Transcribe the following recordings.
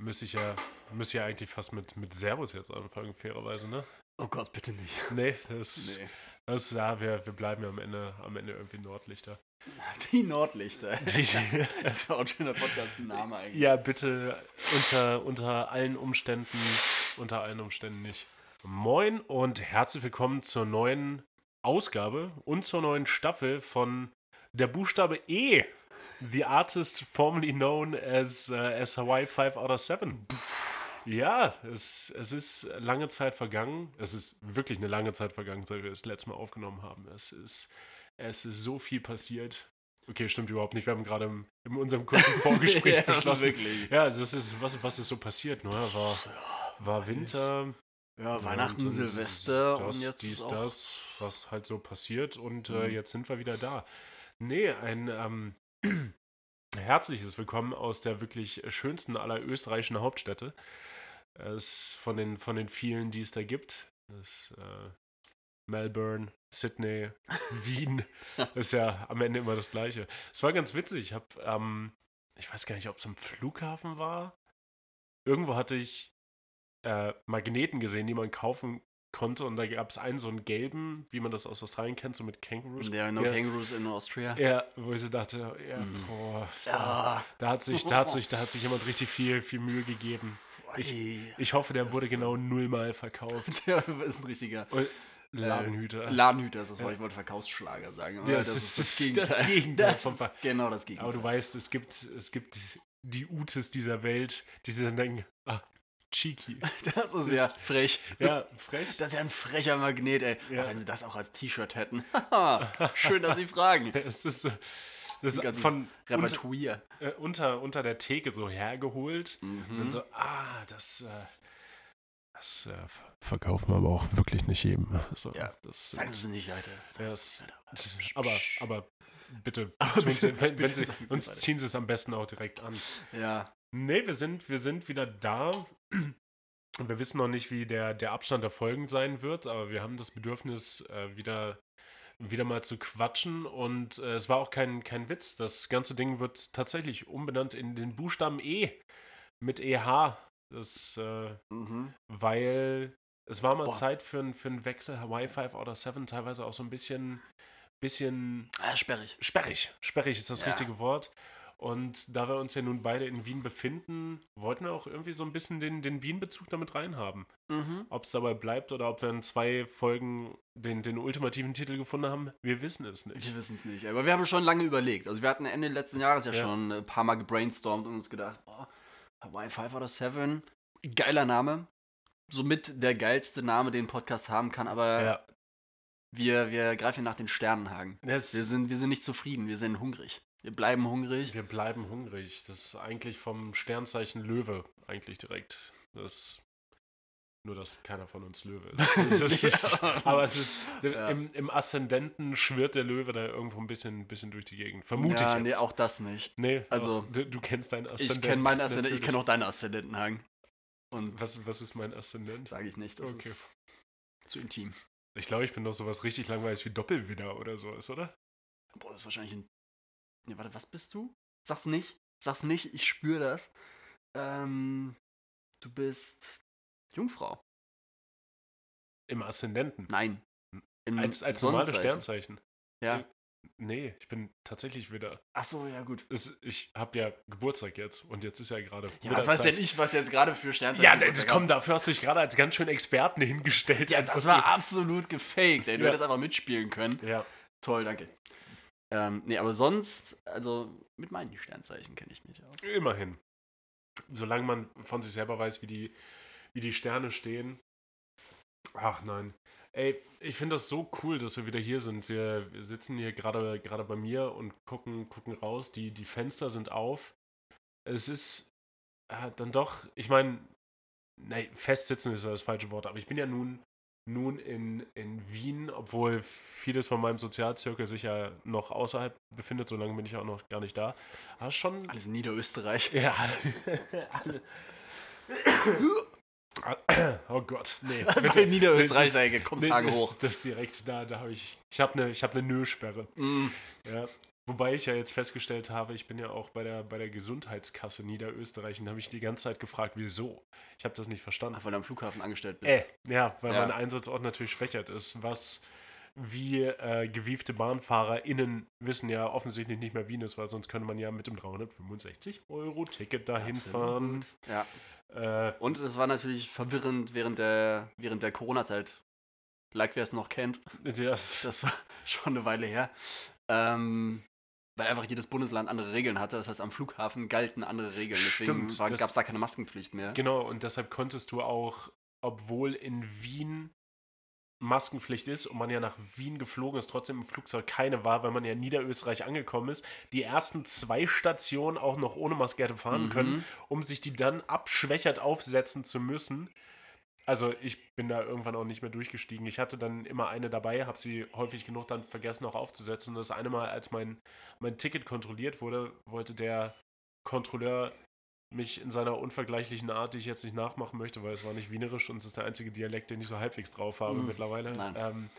müsste ich ja, müsste ja eigentlich fast mit, mit Servus jetzt anfangen, fairerweise, ne? Oh Gott, bitte nicht. Nee, das, Nee. das ja, wir, wir bleiben ja am Ende, am Ende irgendwie Nordlichter. Die Nordlichter. Die- Das war auch ein schöner Podcast-Name eigentlich. ja, bitte unter, unter allen Umständen, unter allen Umständen nicht. Moin und herzlich willkommen zur neuen Ausgabe und zur neuen Staffel von der Buchstabe E. The artist formerly known as, uh, as Hawaii 5 out of 7. Ja, es, es ist lange Zeit vergangen. Es ist wirklich eine lange Zeit vergangen, seit wir das letzte Mal aufgenommen haben. Es ist, es ist so viel passiert. Okay, stimmt überhaupt nicht. Wir haben gerade im, in unserem kurzen Vorgespräch Ja, beschlossen. wirklich. Ja, also das ist, was, was ist so passiert? Ne? War, war Winter. Ja, Weihnachten, und- Silvester das, und jetzt dies, das, was halt so passiert. Und äh, Mhm. jetzt sind wir wieder da. Nee, ein ähm, herzliches Willkommen aus der wirklich schönsten aller österreichischen Hauptstädte. Es von den, von den vielen, die es da gibt. Das, äh, Melbourne, Sydney, Wien. ist ja am Ende immer das Gleiche. Es war ganz witzig. Ich habe, ähm, ich weiß gar nicht, ob es am Flughafen war. Irgendwo hatte ich äh, Magneten gesehen, die man kaufen konnte. Und da gab es einen, so einen gelben, wie man das aus Australien kennt, so mit Kängurus. There are no ja, Kangaroos in Austria. ja, wo ich so dachte, ja, Mhm. boah, Ja. da hat sich, da hat sich, da hat sich jemand richtig viel, viel Mühe gegeben. Ich-. Ich hoffe, der Das wurde ist, genau nullmal verkauft. Der ist ein richtiger Und Ladenhüter. Ladenhüter, ist das Ja. Wort. Ich wollte Verkaufsschlager sagen. Ja, aber das ist das Gegenteil Das vom ist Ver- genau das Gegenteil. Aber du weißt, es gibt, es gibt die Utes dieser Welt, die sich dann denken, ah, cheeky. Das ist ja frech. Ja, frech. Das ist ja ein frecher Magnet, ey. Ja. Wenn sie das auch als T-Shirt hätten. Schön, dass sie fragen. Es ist, äh, das ist ganzes von unter, Repertoire. äh, unter, unter der Theke so hergeholt. Und dann Mhm. so, ah, das, äh, das äh, ver- verkaufen wir aber auch wirklich nicht jedem. So, Ja. das, Sagen Sie es nicht. Sagen Ja, weiter. aber, aber bitte, Aber bitte, Sie, wenn, wenn bitte sagen Sie weiter. ziehen Sie es am besten auch direkt an. Ja. Nee, wir sind, wir sind wieder da. Und wir wissen noch nicht, wie der, der Abstand der Folgen sein wird, aber wir haben das Bedürfnis, äh, wieder, wieder mal zu quatschen. Und äh, es war auch kein, kein Witz. Das ganze Ding wird tatsächlich umbenannt in den Buchstaben E mit EH. Das, äh, Mhm. weil es war mal Boah. Zeit für, einen- für einen Wechsel. Hawaii 5 oder 7 teilweise auch so ein bisschen, bisschen Ah, sperrig. sperrig. Sperrig ist das Ja. richtige Wort. Und da wir uns ja nun beide in Wien befinden, wollten wir auch irgendwie so ein bisschen den, den Wien-Bezug damit reinhaben. Mhm. Ob es dabei bleibt oder ob wir in zwei Folgen den, den ultimativen Titel gefunden haben, wir wissen es nicht. Wir wissen es nicht, aber wir haben schon lange überlegt. Also wir hatten Ende letzten Jahres ja, Ja. schon ein paar Mal gebrainstormt und uns gedacht, boah, Hawaii 5 oder 7, geiler Name. Somit der geilste Name, den ein Podcast haben kann, aber Ja. wir, wir greifen nach den Sternenhagen. Das, Wir sind, wir sind nicht zufrieden, wir sind hungrig. Wir bleiben hungrig. wir bleiben hungrig. Das ist eigentlich vom Sternzeichen Löwe eigentlich direkt. Das nur, dass keiner von uns Löwe ist. Ist Ja. aber es ist Ja. im, im Aszendenten schwirrt der Löwe da irgendwo ein bisschen, ein bisschen durch die Gegend. Vermute ja, ich jetzt. nee, auch das nicht. Nee, Also, auch, du, du kennst deinen Aszendenten. Ich kenne meinen Aszendenten, ich kenne auch deinen Aszendentenhagen. Und Was, was ist mein Aszendent? sage ich nicht, das Okay. ist zu intim. Ich glaube, ich bin doch sowas richtig langweiliges wie Doppelwidder oder so ist, oder? Boah, das ist wahrscheinlich ein. Nee, warte, was bist du? Sag's nicht. Sag's nicht, ich spüre das. Ähm, du bist Jungfrau. Im Aszendenten. Nein. Im Als, als normales. Sternzeichen. Ja. Nee, ich bin tatsächlich Widder. Ach so, ja, gut. Es, ich habe ja Geburtstag jetzt und jetzt ist ja gerade. Ja, was weiß denn Widderzeit. ich, was jetzt gerade für Sternzeichen Ja, das, komm, dafür hast du dich gerade als ganz schön Experten hingestellt. Ja, das dass war absolut gefaked, ey. Du Ja. hättest einfach mitspielen können. Ja, Toll, danke. Ähm, nee, aber sonst, also mit meinen Sternzeichen kenne ich mich aus. immerhin. Solange man von sich selber weiß, wie die, wie die Sterne stehen. Ach nein. Ey, ich finde das so cool, dass wir wieder hier sind. Wir, wir sitzen hier gerade gerade bei mir und gucken, gucken raus. Die, die Fenster sind auf. Es ist äh, dann doch, ich meine, nee, festsitzen ist das falsche Wort, aber ich bin ja nun, nun in, in Wien, obwohl vieles von meinem Sozialzirkel sich ja noch außerhalb befindet, solange bin ich auch noch gar nicht da. Aber schon. Alles in Niederösterreich. Ja, alle. Oh Gott, nee. Bitte in Niederösterreich, Nee, Hagen das, hoch. das direkt, da, da habe ich, ich habe eine ich hab ne Nö-Sperre. Mm, Ja. Wobei ich ja jetzt festgestellt habe, ich bin ja auch bei der, bei der Gesundheitskasse Niederösterreich und habe ich die ganze Zeit gefragt, wieso. Ich habe das nicht verstanden. Ach, weil du am Flughafen angestellt bist. Äh, ja, weil Ja. mein Einsatzort natürlich schwächert ist, was wir äh, gewiefte BahnfahrerInnen wissen ja offensichtlich nicht mehr Wien ist, weil sonst könnte man ja mit dem 365 Euro Ticket dahin fahren. Ja. Äh, Und es war natürlich verwirrend während der, während der Corona-Zeit. Like wer es noch kennt. das, Das war schon eine Weile her. Ähm, weil einfach jedes Bundesland andere Regeln hatte. Das heißt, am Flughafen galten andere Regeln. Deswegen gab es da keine Maskenpflicht mehr. genau, und deshalb konntest du auch, obwohl in Wien Maskenpflicht ist und man ja nach Wien geflogen ist, trotzdem im Flugzeug keine war, weil man ja in Niederösterreich angekommen ist, die ersten zwei Stationen auch noch ohne Maske hätte fahren Mhm. können, um sich die dann abschwächert aufsetzen zu müssen. Also ich bin da irgendwann auch nicht mehr durchgestiegen. Ich hatte dann immer eine dabei, habe sie häufig genug dann vergessen auch aufzusetzen. Das eine Mal, als mein, mein Ticket kontrolliert wurde, wollte der Kontrolleur mich in seiner unvergleichlichen Art, die ich jetzt nicht nachmachen möchte, weil es war nicht wienerisch und es ist der einzige Dialekt, den ich so halbwegs drauf habe Mm, mittlerweile. Ähm,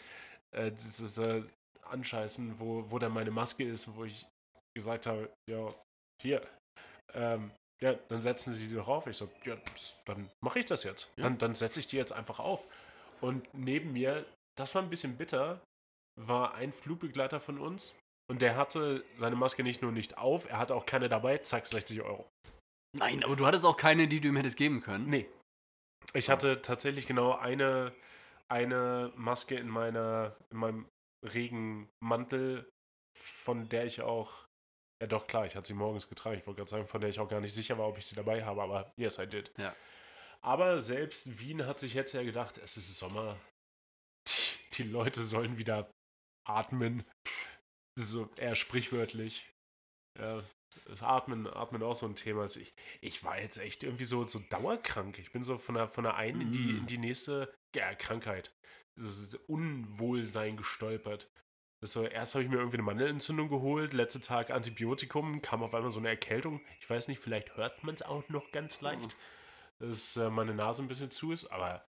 äh, ist äh, Anscheißen, wo, wo dann meine Maske ist, wo ich gesagt habe, ja, hier, ähm, ja, dann setzen Sie die doch auf. Ich so, ja, dann mache ich das jetzt. Ja. Dann, dann setze ich die jetzt einfach auf. Und neben mir, das war ein bisschen bitter, war ein Flugbegleiter von uns und der hatte seine Maske nicht nur nicht auf, er hatte auch keine dabei, zack, 60 Euro. Nein, aber du hattest auch keine, die du ihm hättest geben können. Nee. Ich Ah. hatte tatsächlich genau eine, eine Maske in meiner, in meinem Regenmantel, von der ich auch, ja doch klar, ich hatte sie morgens getragen, ich wollte gerade sagen, von der ich auch gar nicht sicher war, ob ich sie dabei habe, aber yes, I did. Ja. Aber selbst Wien hat sich jetzt ja gedacht, es ist Sommer, die, Leute sollen wieder atmen. So eher sprichwörtlich. Ja, das Atmen, Atmen auch so ein Thema. Also ich, ich war jetzt echt irgendwie so, so dauerkrank. Ich bin so von der, von der einen in, die, Mm. in die nächste ja, Krankheit. Das ist Unwohlsein gestolpert. So, erst habe ich mir irgendwie eine Mandelentzündung geholt, letzter Tag Antibiotikum, kam auf einmal so eine Erkältung. Ich weiß nicht, vielleicht hört man es auch noch ganz leicht, dass äh, meine Nase ein bisschen zu ist, aber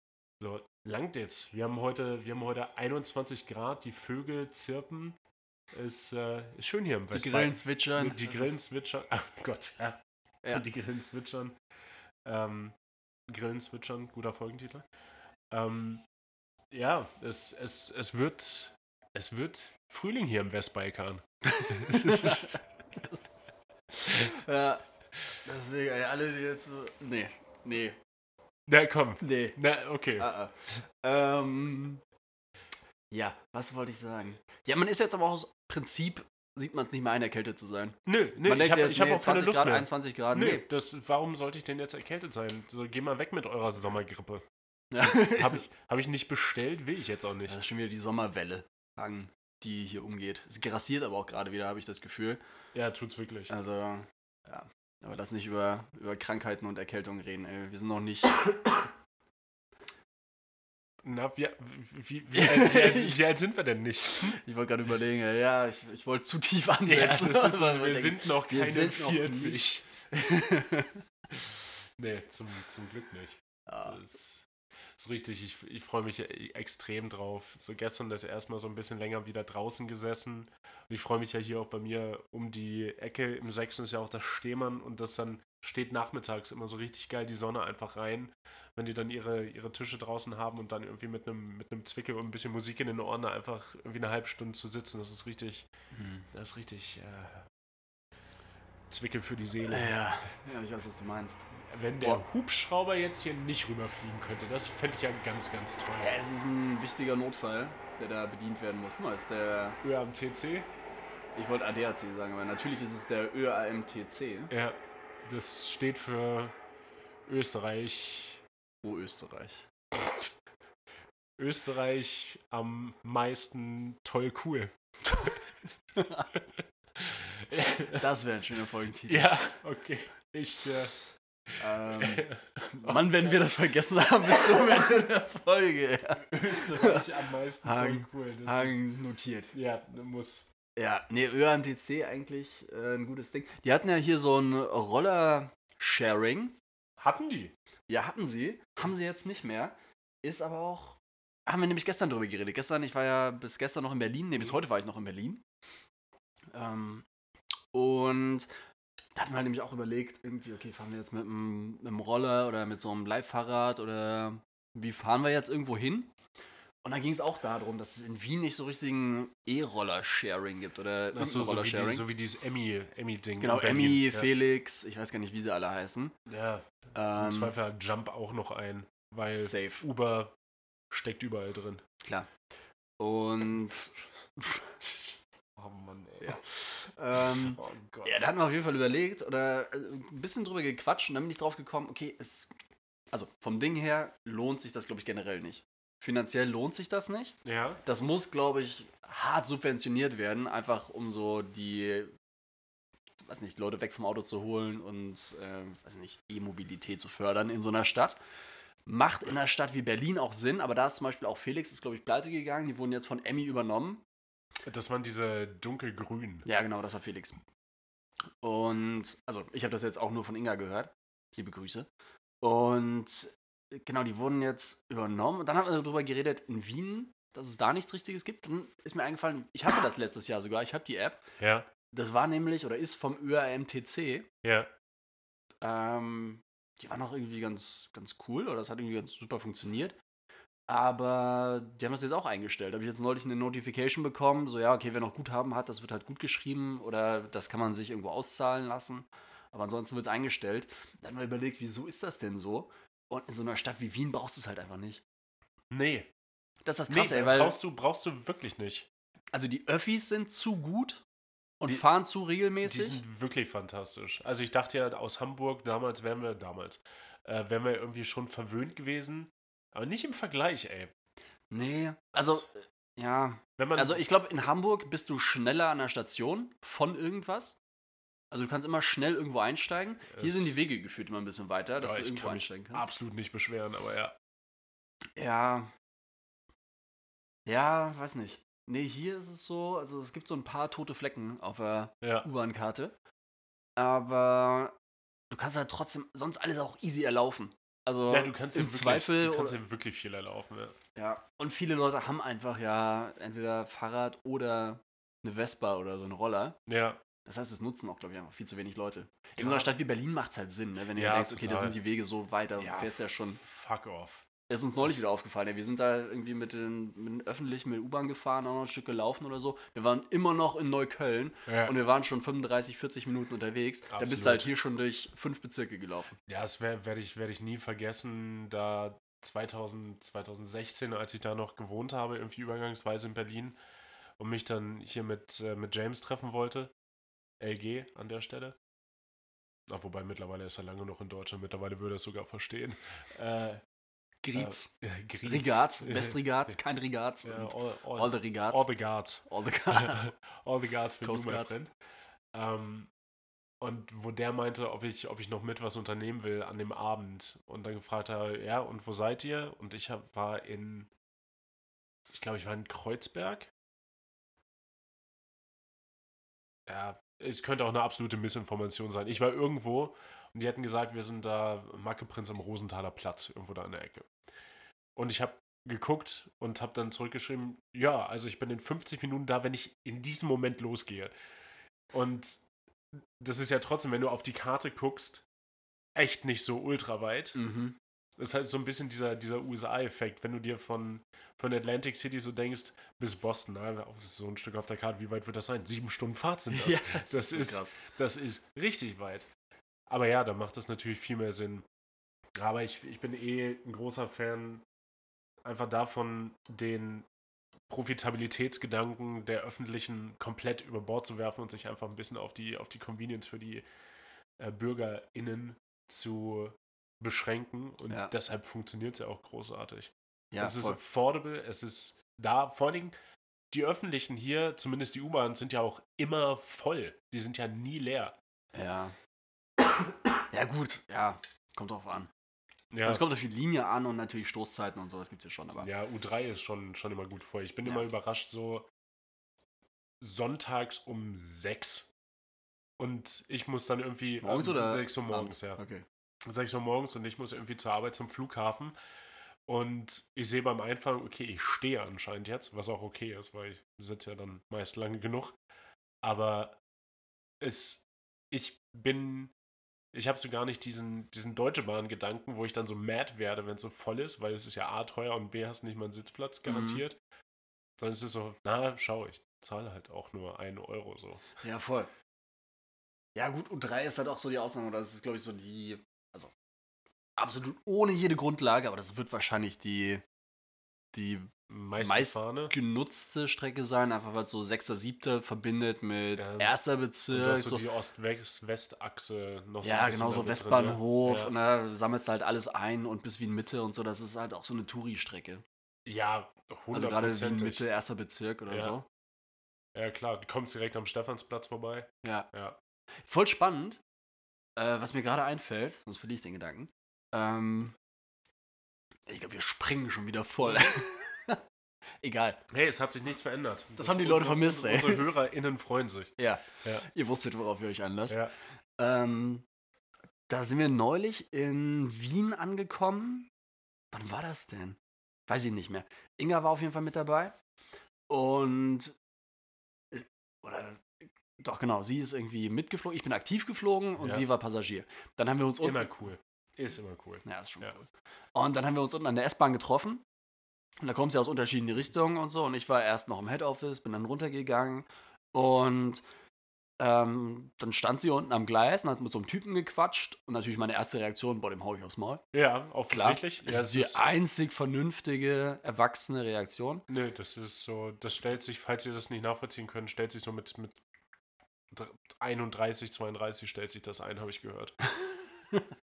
so langt jetzt. Wir haben heute, wir haben heute 21 Grad, die Vögel zirpen. Ist, äh, ist schön hier im Die Westbayern. Grillen zwitschern. Die Grillen zwitschern. Ach Gott, ja. Ja. Die Grillen zwitschern. Ähm, Grillen zwitschern, guter Folgentitel. Ähm, ja, es, es, es wird es wird Frühling hier im Westbalkan. es ist, Ja. Deswegen, ey, alle, die jetzt so. Nee, nee, na komm. nee. Na, okay. Ah, ah. Ähm, ja, was wollte ich sagen? Ja, man ist jetzt aber auch aus Prinzip, sieht man es nicht mehr ein, erkältet zu sein. Nö, nö, man ich habe ich hab nee, auch keine 20 Lust Grad, mehr. 21 Grad, Nö, nee. das, warum sollte ich denn jetzt erkältet sein? So, geh mal weg mit eurer Sommergrippe. Ja. Habe ich, hab ich nicht bestellt, will ich jetzt auch nicht. Das ist schon wieder die Sommerwelle, sagen, die hier umgeht. Es grassiert aber auch gerade wieder, habe ich das Gefühl. Ja, tut's wirklich. Also, ja. Aber lass nicht über, über Krankheiten und Erkältungen reden, ey. Wir sind noch nicht. Na, wie, wie, wie, alt, wie, alt, wie alt sind wir denn nicht? Ich wollte gerade überlegen, ey, ja, ich, ich wollte zu tief Ja, ansetzen. das ist, Also, wir sind noch keine sind noch 40. nee, zum, zum Glück nicht. ja. Das ist richtig, ich, ich freue mich e- extrem drauf. So gestern das erstmal so ein bisschen länger wieder draußen gesessen. Und ich freue mich ja hier auch bei mir um die Ecke. Im Sechsten ist ja auch das Stehmann und das dann steht nachmittags immer so richtig geil die Sonne einfach rein, wenn die dann ihre, ihre Tische draußen haben und dann irgendwie mit einem mit einem Zwickel und ein bisschen Musik in den Ohren einfach irgendwie eine halbe Stunde zu sitzen. Das ist richtig, Hm. das ist richtig äh, Zwickel für die Seele. ja, ja, ich weiß, was du meinst. Wenn der Hubschrauber jetzt hier nicht rüberfliegen könnte, das fände ich ja ganz, ganz toll. Ja, es ist ein wichtiger Notfall, der da bedient werden muss. Guck mal, ist der. ÖAMTC? Ich wollte ADAC sagen, aber natürlich ist es der ÖAMTC. Ja, das steht für Österreich. Oh, Österreich. Österreich am meisten toll cool. Das wäre ein schöner Folgentitel. ja, okay. Ich, äh, Ähm, Mann, wenn wir das vergessen haben bis zum Ende der Folge. Ja. Österreich am meisten Hang- toll cool. Das Hagen notiert. Ist, ja, muss. Ja, nee, ÖAMTC eigentlich äh, ein gutes Ding. Die hatten ja hier so ein Roller-Sharing. Hatten die? Ja, hatten sie. Haben sie jetzt nicht mehr. Ist aber auch. Haben wir nämlich gestern drüber geredet. Gestern, ich war ja bis gestern noch in Berlin. Nee, bis heute war ich noch in Berlin. Ähm, Und da hatten wir halt nämlich auch überlegt, irgendwie, okay, fahren wir jetzt mit einem, mit einem Roller oder mit so einem Leihfahrrad oder wie fahren wir jetzt irgendwo hin? Und dann ging es auch darum, dass es in Wien nicht so richtigen E-Roller-Sharing gibt oder Ach so, so, wie die, so wie dieses Emmy- Emmy-Ding. genau. Emmy. Felix, ich weiß gar nicht, wie sie alle heißen. Ja, im Ähm, Zweifel hat Jump auch noch ein, weil safe, Uber steckt überall drin. klar. Und Oh Mann, ey. Ja. ähm, Oh Gott. Ja, da hatten wir auf jeden Fall überlegt oder äh, ein bisschen drüber gequatscht und dann bin ich drauf gekommen, okay, es, also vom Ding her lohnt sich das, glaube ich, generell nicht. Finanziell lohnt sich das nicht. ja, Das muss, glaube ich, hart subventioniert werden, einfach um so die, weiß nicht, Leute weg vom Auto zu holen und, äh, weiß nicht, E-Mobilität zu fördern in so einer Stadt. Macht in einer Stadt wie Berlin auch Sinn, aber da ist zum Beispiel auch Felix, ist, glaube ich, pleite gegangen. Die wurden jetzt von Emmy übernommen. Das waren diese dunkelgrünen. Ja, genau, das war Felix. Und, also, ich habe das jetzt auch nur von Inga gehört. Liebe Grüße. Und, genau, die wurden jetzt übernommen. Und dann haben wir darüber geredet, in Wien, dass es da nichts Richtiges gibt. Dann ist mir eingefallen, ich hatte das letztes Jahr sogar, ich habe die App. Ja, Das war nämlich, oder ist vom ÖRMTC. ja. Ähm, die war noch irgendwie ganz, ganz cool, oder das hat irgendwie ganz super funktioniert. Aber die haben das jetzt auch eingestellt. Da habe ich jetzt neulich eine Notification bekommen, so ja, okay, wer noch Guthaben hat, das wird halt gut geschrieben oder das kann man sich irgendwo auszahlen lassen. Aber ansonsten wird es eingestellt. Dann haben wir überlegt, wieso ist das denn so? Und in so einer Stadt wie Wien brauchst du es halt einfach nicht. Nee. Das ist das Nee, Krasse, ey, weil brauchst, du, brauchst du wirklich nicht. also die Öffis sind zu gut und Die- fahren zu Die regelmäßig. sind wirklich fantastisch. Also ich dachte ja, aus Hamburg damals wären wir, damals, äh, wären wir irgendwie schon verwöhnt gewesen. Aber nicht im Vergleich, ey. Nee, also äh, ja, Wenn man, Also ich glaube, in Hamburg bist du schneller an der Station von irgendwas. Also du kannst immer schnell irgendwo einsteigen. Hier sind die Wege geführt immer ein bisschen weiter, dass Ja, du ich irgendwo kann einsteigen kannst. absolut nicht beschweren, aber ja. Ja. Ja, weiß nicht. Nee, hier ist es so, also es gibt so ein paar tote Flecken auf der Ja, U-Bahn-Karte. Aber du kannst halt trotzdem sonst alles auch easy erlaufen. Also ja du kannst im wirklich, Zweifel du kannst ja wirklich viel erlaufen. Ja. Ja, und viele Leute haben einfach ja entweder Fahrrad oder eine Vespa oder so einen Roller. ja. Das heißt, es nutzen auch, glaube ich, einfach viel zu wenig Leute. In so einer Stadt wie Berlin macht es halt Sinn, ne? wenn du Ja, denkst, okay, da total. sind die Wege so weit, da fährst du ja schon. Fuck off. Ist uns neulich wieder aufgefallen. Ja, wir sind da irgendwie mit den, mit den öffentlichen, mit U-Bahn gefahren, auch noch ein Stück gelaufen oder so. Wir waren immer noch in Neukölln Ja. und wir waren schon 35, 40 Minuten unterwegs. Da bist Absolut. du halt hier schon durch fünf Bezirke gelaufen. Ja, das werde ich, werd ich nie vergessen, da 2000, 2016, als ich da noch gewohnt habe, irgendwie übergangsweise in Berlin und mich dann hier mit, äh, mit James treffen wollte. LG an der Stelle. Ach, wobei mittlerweile ist er lange noch in Deutschland, mittlerweile würde er es sogar verstehen. Äh, Griez. äh, Griez. Rigats, Best Rigats, kein Rigats. Ja, all, all, all the Rigats. all the guards. all the Guards. All the guards für Coast you, my Guards. friend. Ähm, und wo der meinte, ob ich, ob ich noch mit was unternehmen will an dem Abend. Und dann gefragt habe, ja, und wo seid ihr? Und ich hab, war in, ich glaube, ich war in Kreuzberg. Ja, es könnte auch eine absolute Missinformation sein. Ich war irgendwo und die hatten gesagt, wir sind da Mackeprinz am Rosenthaler Platz, irgendwo da in der Ecke. Und ich habe geguckt und habe dann zurückgeschrieben, ja, also ich bin in 50 Minuten da, wenn ich in diesem Moment losgehe. Und das ist ja trotzdem, wenn du auf die Karte guckst, echt nicht so ultra weit. mhm. Das ist halt so ein bisschen dieser, dieser USA-Effekt, wenn du dir von, von Atlantic City so denkst, bis Boston, na, so ein Stück auf der Karte, wie weit wird das sein? Sieben Stunden Fahrt sind das. das, so ist, krass. das ist richtig weit. Aber ja, da macht das natürlich viel mehr Sinn. Aber ich, ich bin eh ein großer Fan einfach davon, den Profitabilitätsgedanken der öffentlichen komplett über Bord zu werfen und sich einfach ein bisschen auf die, auf die Convenience für die äh, BürgerInnen zu beschränken. Und Ja. deshalb funktioniert es ja auch großartig. Ja, es ist voll. affordable, es ist da. Vor allen Dingen, die öffentlichen hier, zumindest die U-Bahn, sind ja auch immer voll. Die sind ja nie leer. Ja. Ja, gut, ja, kommt drauf an. Ja, Also es kommt auf die Linie an und natürlich Stoßzeiten und sowas gibt es ja schon, aber. ja U3 ist schon, schon immer gut voll. Ich bin Ja. immer überrascht, so sonntags um sechs. Und ich muss dann irgendwie. Morgens ähm, oder? 6 Uhr morgens, abends? ja. Okay. 6 Uhr morgens und ich muss irgendwie zur Arbeit zum Flughafen. Und ich sehe beim Einfahren, okay, ich stehe anscheinend jetzt, was auch okay ist, weil ich sitze ja dann meist lange genug. Aber es, ich bin, ich habe so gar nicht diesen, diesen Deutsche Bahn-Gedanken, wo ich dann so mad werde, wenn es so voll ist, weil es ist ja A teuer und B hast nicht mal einen Sitzplatz garantiert. Sondern es ist so, na, schau, ich zahle halt auch nur einen Euro so. Ja, voll. Ja, gut, und 3 ist halt auch so die Ausnahme. Das ist, glaube ich, so die, also absolut ohne jede Grundlage, aber das wird wahrscheinlich die, die Meist, Meist- gefahrene. genutzte Strecke sein, einfach weil so 6., 7. verbindet mit Ja, erster Und du Bezirk. hast so So, die Ost-West-Achse noch so ja, genau, so ne? Westbahnhof. Ja. Und da sammelst du halt alles ein und bis Wien Mitte und so. Das ist halt auch so eine Touri-Strecke. Ja, Also hundertprozentig. gerade Wien Mitte, erster Bezirk oder Ja. so. Ja, klar, du kommst direkt am Stephansplatz vorbei. Ja. Ja. Voll spannend, äh, was mir gerade einfällt, sonst verliere ich den Gedanken. Ähm, ich glaube, wir springen schon wieder voll. Egal. Hey, es hat sich nichts verändert. Das haben die Leute vermisst, ey. Unsere HörerInnen freuen sich. Ja. Ja. Ihr wusstet, worauf ihr euch einlasst. Ja. Ähm, da sind wir neulich in Wien angekommen. Wann war das denn? Weiß ich nicht mehr. Inga war auf jeden Fall mit dabei. Und. äh, Oder. Doch, genau. Sie ist irgendwie mitgeflogen. Ich bin aktiv geflogen und Ja. sie war Passagier. Dann haben wir uns. Immer cool. Ist immer cool. Ja, ist schon Ja. cool. Und dann haben wir uns unten an der S-Bahn getroffen. Und da kommt sie aus unterschiedlichen Richtungen und so. Und ich war erst noch im Head Office, bin dann runtergegangen. Und ähm, dann stand sie unten am Gleis und hat mit so einem Typen gequatscht. Und natürlich meine erste Reaktion, boah, dem hau ich aufs Maul. Ja, Klar. offensichtlich. Das Ja, ist die einzig vernünftige, erwachsene Reaktion. Nö, das ist so, das stellt sich, falls ihr das nicht nachvollziehen könnt, stellt sich so mit, mit 31, 32 stellt sich das ein, habe ich gehört.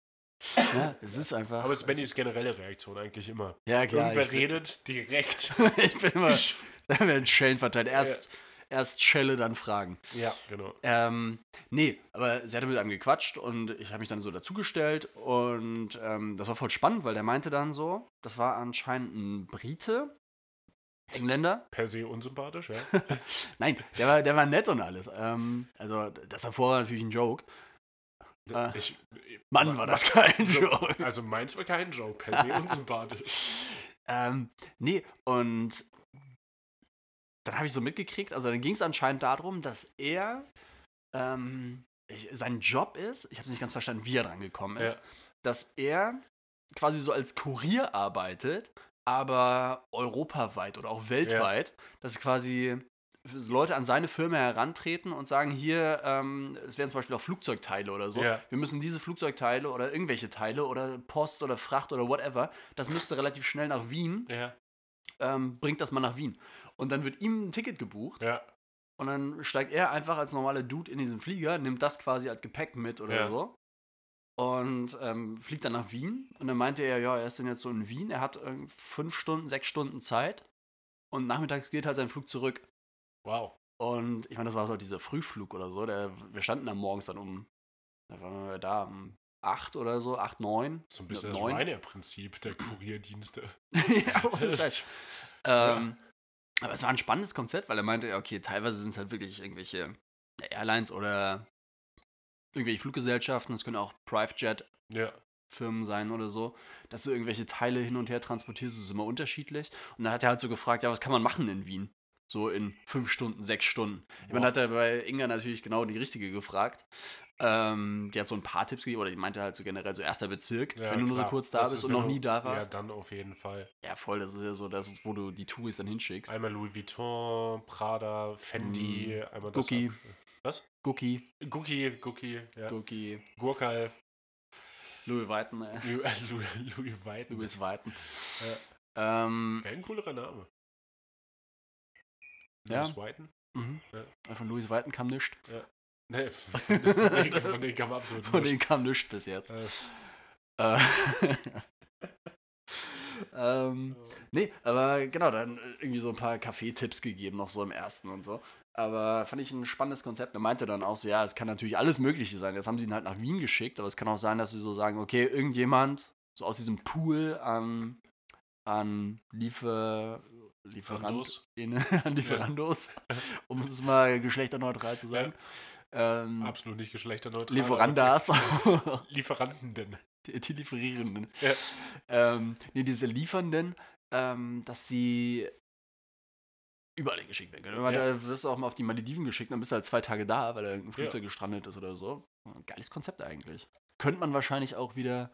Ja, es ist einfach. Aber es ist Bennys generelle Reaktion eigentlich immer. Ja, klar. Irgendwer redet direkt. ich bin immer. Da werden Schellen verteilt. Erst, erst Schelle, dann Fragen. ja, genau. Ähm, nee, aber sie hatte mit einem gequatscht und ich habe mich dann so dazugestellt und ähm, das war voll spannend, weil der meinte dann so, das war anscheinend ein Brite, Engländer. Per se unsympathisch, ja. Nein, der war, der war nett und alles. Ähm, also das davor war natürlich ein Joke. Ah. Ich, Mann, war das kein so, Joke. Also meins war kein Joke, per se unsympathisch. Ähm, nee, und dann habe ich so mitgekriegt, also dann ging es anscheinend darum, dass er ähm, ich, sein Job ist, ich habe es nicht ganz verstanden, wie er dran gekommen ist, Ja. dass er quasi so als Kurier arbeitet, aber europaweit oder auch weltweit, dass quasi Leute an seine Firma herantreten und sagen, hier, ähm, es wären zum Beispiel auch Flugzeugteile oder so. Ja. Wir müssen diese Flugzeugteile oder irgendwelche Teile oder Post oder Fracht oder whatever, das müsste relativ schnell nach Wien, Ja, ähm, bringt das mal nach Wien. Und dann wird ihm ein Ticket gebucht ja, und dann steigt er einfach als normaler Dude in diesen Flieger, nimmt das quasi als Gepäck mit oder so. Und ähm, fliegt dann nach Wien. Und dann meinte er, ja, er ist dann jetzt so in Wien. Er hat äh, fünf Stunden, sechs Stunden Zeit. Und nachmittags geht halt sein Flug zurück. Wow. Und ich meine, das war so dieser Frühflug oder so. Der, wir standen dann morgens dann um, da waren wir da um acht oder so, acht, neun. So ein bisschen das. Ryanair-Prinzip der Kurierdienste. ja, Das-. Ähm, Aber es war ein spannendes Konzept, weil er meinte, okay, teilweise sind es halt wirklich irgendwelche Airlines oder irgendwelche Fluggesellschaften, es können auch Private-Jet-Firmen Ja, sein oder so, dass du irgendwelche Teile hin und her transportierst, das ist immer unterschiedlich. Und dann hat er halt so gefragt, ja, was kann man machen in Wien? So in fünf Stunden, sechs Stunden. Ich meine, Boah. hat er bei Inga natürlich genau die richtige gefragt. Ähm, die hat so ein paar Tipps gegeben, oder die meinte halt so generell so erster Bezirk, ja, wenn du nur so klar. kurz da Das bist ist, und noch du- nie da warst. Ja, dann auf jeden Fall. Ja, voll, das ist ja so das, wo du die Touris dann hinschickst. Einmal Louis Vuitton, Prada, Fendi, einmal das. Gucci. Was? Gucki, Gucci, Gucci, ja. Gucki, Gurkal, Louis Vuitton, äh, Louis, Louis, Louis Vuitton. Louis Vuitton. Ähm, Wäre ein coolerer Name. Ja. Louis Vuitton? mhm. Ja. Von Louis Vuitton kam nichts. Nee, von, von, denen, von denen kam absolut Von nichts. denen kam nichts bis jetzt. Äh, Äh, ähm, nee, aber genau, dann irgendwie so ein paar Kaffeetipps gegeben, noch so im ersten und so. Aber fand ich ein spannendes Konzept. Er meinte dann auch so, ja, es kann natürlich alles Mögliche sein. Jetzt haben sie ihn halt nach Wien geschickt, aber es kann auch sein, dass sie so sagen, okay, irgendjemand so aus diesem Pool an, an Liefer, Lieferant, an Lieferandos, um es mal geschlechterneutral zu sagen. Ähm, absolut nicht geschlechterneutral. Lieferandas. Lieferantenden. die, die Lieferierenden. Ja. Ähm, nee, diese Liefernden, ähm, dass die überall geschickt werden können. Ja. Da wirst du auch mal auf die Malediven geschickt, dann bist du halt zwei Tage da, weil da irgendein Flugzeug ja. gestrandet ist oder so. Geiles Konzept eigentlich. Könnte man wahrscheinlich auch wieder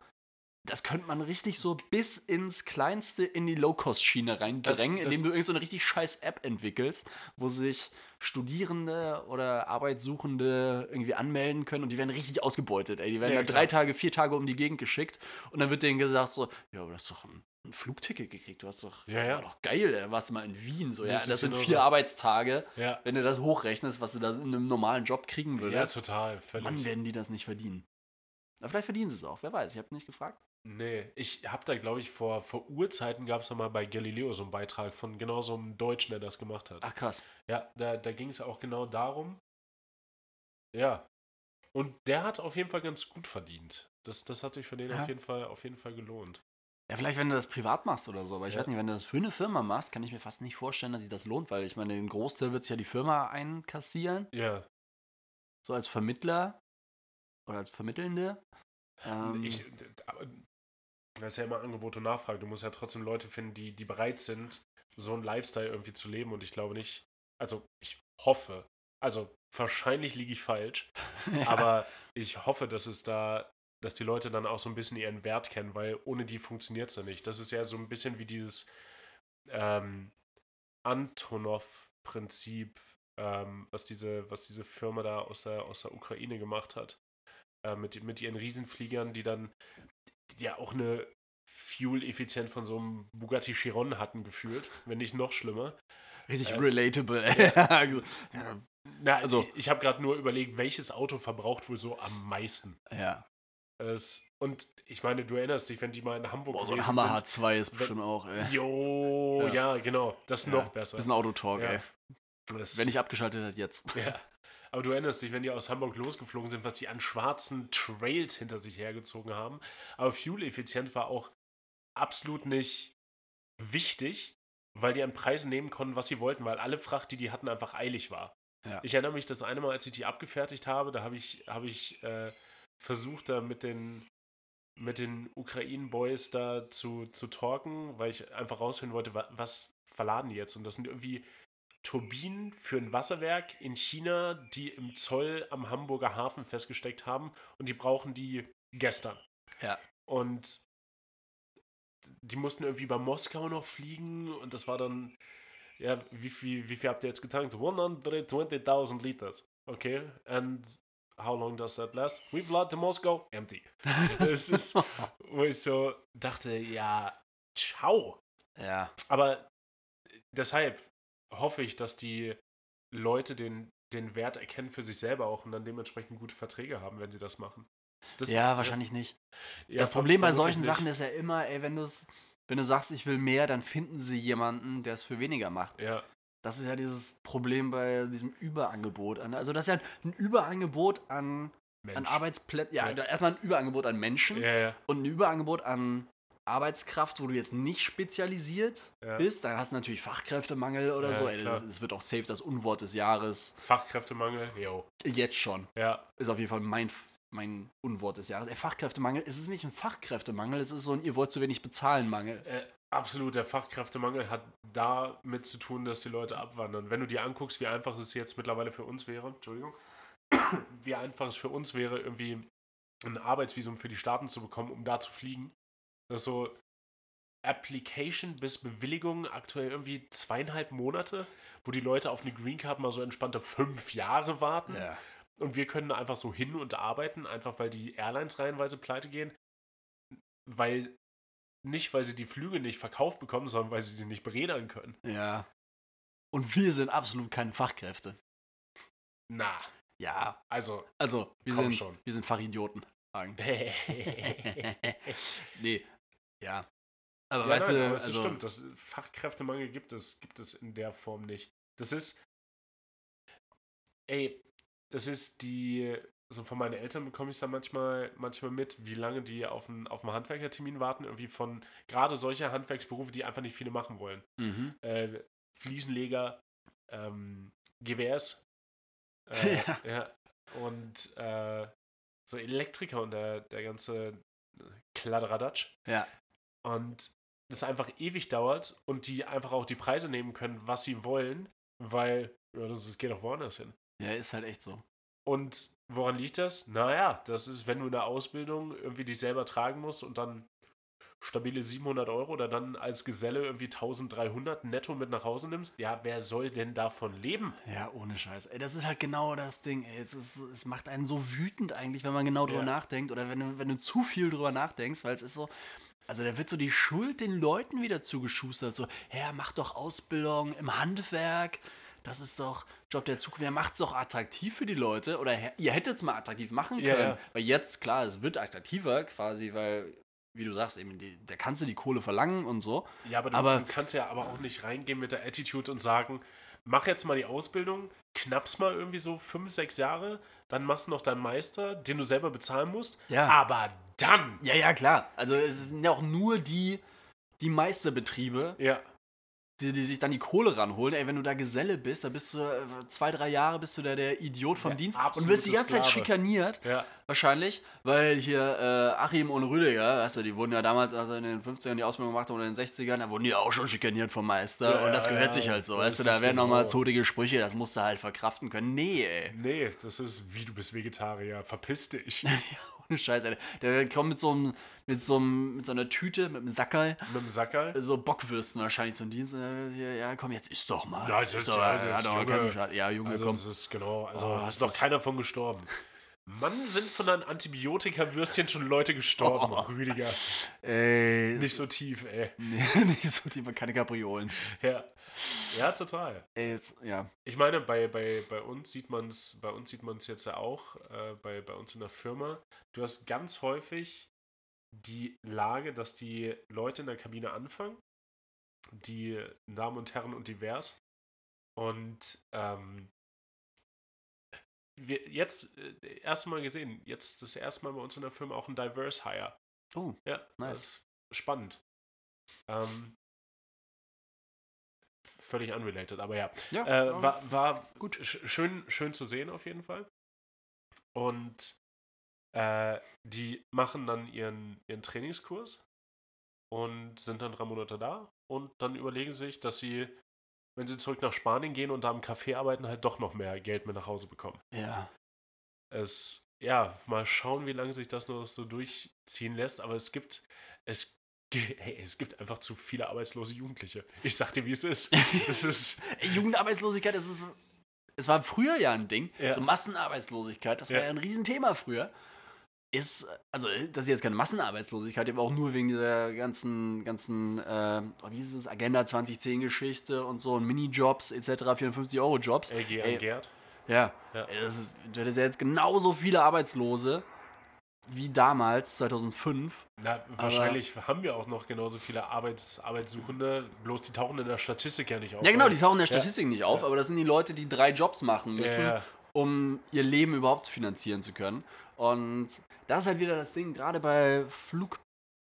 das könnte man richtig so bis ins Kleinste in die Low-Cost-Schiene reindrängen, das, das indem du irgendeine so richtig scheiß App entwickelst, wo sich Studierende oder Arbeitssuchende irgendwie anmelden können und die werden richtig ausgebeutet. Ey. Die werden ja, dann drei Tage, vier Tage um die Gegend geschickt und dann wird denen gesagt so, ja, aber du hast doch ein, ein Flugticket gekriegt, du hast doch, ja, ja. doch geil, ey. warst du mal in Wien, so, das ja, das sind genau vier so. Arbeitstage, ja. wenn du das hochrechnest, was du da in einem normalen Job kriegen würdest. Ja, total, völlig. Mann, werden die das nicht verdienen. Aber vielleicht verdienen sie es auch, wer weiß, ich habe nicht gefragt. Nee, ich habe da, glaube ich, vor, vor Urzeiten gab es da mal bei Galileo so einen Beitrag von genau so einem Deutschen, der das gemacht hat. Ach krass. Ja, da, da ging es auch genau darum. Ja. Und der hat auf jeden Fall ganz gut verdient. Das, das hat sich für den ja. auf, jeden Fall, auf jeden Fall gelohnt. Ja, vielleicht, wenn du das privat machst oder so, aber ich ja. weiß nicht, wenn du das für eine Firma machst, kann ich mir fast nicht vorstellen, dass sich das lohnt, weil ich meine, den Großteil wird es ja die Firma einkassieren. Ja. So als Vermittler oder als Vermittelnde. Ähm, ich, das ist ja immer Angebot und Nachfrage. Du musst ja trotzdem Leute finden, die, die bereit sind, so einen Lifestyle irgendwie zu leben. Und ich glaube nicht, also ich hoffe, also wahrscheinlich liege ich falsch, ja. aber ich hoffe, dass es da, dass die Leute dann auch so ein bisschen ihren Wert kennen, weil ohne die funktioniert es ja nicht. Das ist ja so ein bisschen wie dieses ähm, Antonov-Prinzip, ähm, was, diese, was diese Firma da aus der, aus der Ukraine gemacht hat. Äh, mit, mit ihren Riesenfliegern, die dann ja auch eine Fuel-Effizienz von so einem Bugatti Chiron hatten gefühlt, wenn nicht noch schlimmer. Richtig äh, relatable. ja. Na, also ich, ich habe gerade nur überlegt, welches Auto verbraucht wohl so am meisten. Ja. Es, und ich meine, du erinnerst dich, wenn die mal in Hamburg Boah, so ein Hammer H2 ist bestimmt auch, ey. Jo, ja, ja genau. Das ist ja, noch besser. Bisschen Autotalk, ja. ey. Das, wenn ich abgeschaltet hat, jetzt. Ja. Aber du erinnerst dich, wenn die aus Hamburg losgeflogen sind, was die an schwarzen Trails hinter sich hergezogen haben. Aber Fuel-effizient war auch absolut nicht wichtig, weil die an Preisen nehmen konnten, was sie wollten, weil alle Fracht, die die hatten, einfach eilig war. Ja. Ich erinnere mich das eine Mal, als ich die abgefertigt habe, da habe ich, hab ich äh, versucht, da mit den, mit den Ukraine-Boys da zu, zu talken, weil ich einfach rausfinden wollte, was, was verladen die jetzt. Und das sind irgendwie Turbinen für ein Wasserwerk in China, die im Zoll am Hamburger Hafen festgesteckt haben und die brauchen die gestern. Ja. Und die mussten irgendwie bei Moskau noch fliegen und das war dann, ja, wie viel, wie viel habt ihr jetzt getankt? 120.000 Liters. Okay, and how long does that last? We fly to Moscow, empty. Es ist, wo ich so dachte, ja, ciao. Ja. Aber deshalb, hoffe ich, dass die Leute den, den Wert erkennen für sich selber auch und dann dementsprechend gute Verträge haben, wenn sie das machen. Das ja, ist, wahrscheinlich ja, nicht. Ja, das Problem bei solchen. Sachen ist ja immer, ey, wenn du wenn du sagst, ich will mehr, dann finden sie jemanden, der es für weniger macht. Ja. Das ist ja dieses Problem bei diesem Überangebot. Also das ist ja ein Überangebot an, an Arbeitsplätzen. Ja, ja, erstmal ein Überangebot an Menschen und ein Überangebot an Arbeitskraft, wo du jetzt nicht spezialisiert ja. bist, dann hast du natürlich Fachkräftemangel oder ja, so. Ey, das, das, wird auch safe das Unwort des Jahres. Fachkräftemangel, jo. Jetzt schon. Ja. Ist auf jeden Fall mein, mein Unwort des Jahres. Ey, Fachkräftemangel, es ist nicht ein Fachkräftemangel, es ist so ein ihr wollt zu wenig bezahlen Mangel. Äh, absolut, der Fachkräftemangel hat damit zu tun, dass die Leute abwandern. Wenn du dir anguckst, wie einfach es jetzt mittlerweile für uns wäre, Entschuldigung, wie einfach es für uns wäre, irgendwie ein Arbeitsvisum für die Staaten zu bekommen, um da zu fliegen das ist so Application bis Bewilligung aktuell irgendwie zweieinhalb Monate, wo die Leute auf eine Green Card mal so entspannte fünf Jahre warten. Ja. Und wir können einfach so hin und arbeiten, einfach weil die Airlines reihenweise pleite gehen. Weil, nicht weil sie die Flüge nicht verkauft bekommen, sondern weil sie sie nicht beredern können. Ja. Und wir sind absolut keine Fachkräfte. Na. Ja. Also. Also, wir sind, schon. wir sind Fachidioten. nee, ja. Aber ja, weißt nein, du, aber also, stimmt, das Fachkräftemangel gibt es, gibt es in der Form nicht. Das ist, ey, das ist die, so von meinen Eltern bekomme ich es dann manchmal, manchmal mit, wie lange die auf einen, auf einen Handwerkertermin warten, irgendwie von gerade solcher Handwerksberufe, die einfach nicht viele machen wollen. Mhm. Äh, Fliesenleger, ähm, GWS, äh, ja. ja. Und äh, so Elektriker und der, der ganze Kladderadatsch. Ja. Und das einfach ewig dauert und die einfach auch die Preise nehmen können, was sie wollen, weil ja, das geht auch woanders hin. Ja, ist halt echt so. Und woran liegt das? Naja, das ist, wenn du in der Ausbildung irgendwie dich selber tragen musst und dann stabile 700 Euro oder dann als Geselle irgendwie 1300 netto mit nach Hause nimmst, ja, wer soll denn davon leben? Ja, ohne Scheiß. Ey, das ist halt genau das Ding. Ey, es, ist, es macht einen so wütend eigentlich, wenn man genau drüber Ja. nachdenkt oder wenn du, wenn du zu viel drüber nachdenkst, weil es ist so. Also da wird so die Schuld den Leuten wieder zugeschustert. So, ja, mach doch Ausbildung im Handwerk. Das ist doch Job der Zukunft. Ja, macht's doch attraktiv für die Leute. Oder ihr hättet es mal attraktiv machen können. Ja, ja. Weil jetzt, klar, es wird attraktiver quasi, weil, wie du sagst, eben, die, da kannst du die Kohle verlangen und so. Ja, aber du, Aber- du kannst ja aber auch nicht reingehen mit der Attitude und sagen, mach jetzt mal die Ausbildung, knapp's mal irgendwie so fünf, sechs Jahre, dann machst du noch deinen Meister, den du selber bezahlen musst, Ja. aber dann, Ja, ja, klar. Also es sind ja auch nur die, die Meisterbetriebe, ja, die, die sich dann die Kohle ranholen. Ey, wenn du da Geselle bist, da bist du äh, zwei, drei Jahre bist du da der Idiot vom Der Dienst und wirst die ganze Zeit Sklave. schikaniert. ja, Wahrscheinlich, weil hier äh, Achim und Rüdiger, weißt du, die wurden ja damals, also in den 50ern die Ausbildung gemacht haben oder in den 60ern, da wurden die auch schon schikaniert vom Meister. Ja, und das ja, gehört ja, sich halt so, weißt du, da werden nochmal genau. zotige Sprüche, das musst du halt verkraften können. Nee, ey. nee, das ist, wie du bist Vegetarier, verpiss dich. Ohne Scheiß, ey. Der kommt mit so einem, mit so einem, mit so einer Tüte, mit einem Sackerl. mit dem Sackerl. so Bockwürsten wahrscheinlich zum Dienst. Ja, komm, jetzt isst doch mal. Ja, das ist- doch, ja, ja, das ist doch, Junge. Schad- Ja, Junge, Also komm. das ist genau, also Oh, ist ist- keiner von gestorben. Mann, sind von einem Antibiotika-Würstchen schon Leute gestorben, Oh. Rüdiger. Ey, Nicht so tief, ey. nee, nicht so tiefer, keine Kapriolen. Ja, ja total. Jetzt, ja. Ich meine, bei, bei, bei uns sieht man es, bei uns sieht man es jetzt ja auch, äh, bei, bei uns in der Firma. Du hast ganz häufig die Lage, dass die Leute in der Kabine anfangen, die Damen und Herren und divers. Und ähm, wir jetzt äh, erste Mal gesehen, jetzt das erste Mal bei uns in der Firma auch ein Diverse Hire. Oh, Ja, Nice. spannend. Ähm, völlig unrelated, aber ja. ja. Äh, war, war gut, sch- schön, schön zu sehen auf jeden Fall. Und äh, die machen dann ihren, ihren Trainingskurs und sind dann drei Monate da und dann überlegen sich, dass sie, wenn sie zurück nach Spanien gehen und da im Café arbeiten, halt doch noch mehr Geld mit nach Hause bekommen. ja. Es, ja, mal schauen, wie lange sich das noch so durchziehen lässt, aber es gibt, es, hey, es gibt einfach zu viele arbeitslose Jugendliche. Ich sag dir, wie es ist. Es ist, Jugendarbeitslosigkeit, das ist. Es war früher ja ein Ding. Ja. So Massenarbeitslosigkeit, das war Ja. ja ein Riesenthema früher. Ist, also, das ist jetzt keine Massenarbeitslosigkeit, aber auch nur wegen dieser ganzen, ganzen, äh, wie ist es, Agenda 2010-Geschichte und so und Minijobs etc., 54-Euro-Jobs. LG Ey, Gerd. Ja, Ja. Das du hättest ja jetzt genauso viele Arbeitslose wie damals, 2005. Na, wahrscheinlich haben wir auch noch genauso viele Arbeits Arbeitssuchende, bloß die tauchen in der Statistik ja nicht auf. Ja, genau, die tauchen in der Statistik nicht auf, Ja. aber das sind die Leute, die drei Jobs machen müssen, Ja, ja. um ihr Leben überhaupt finanzieren zu können. Und das ist halt wieder das Ding, gerade bei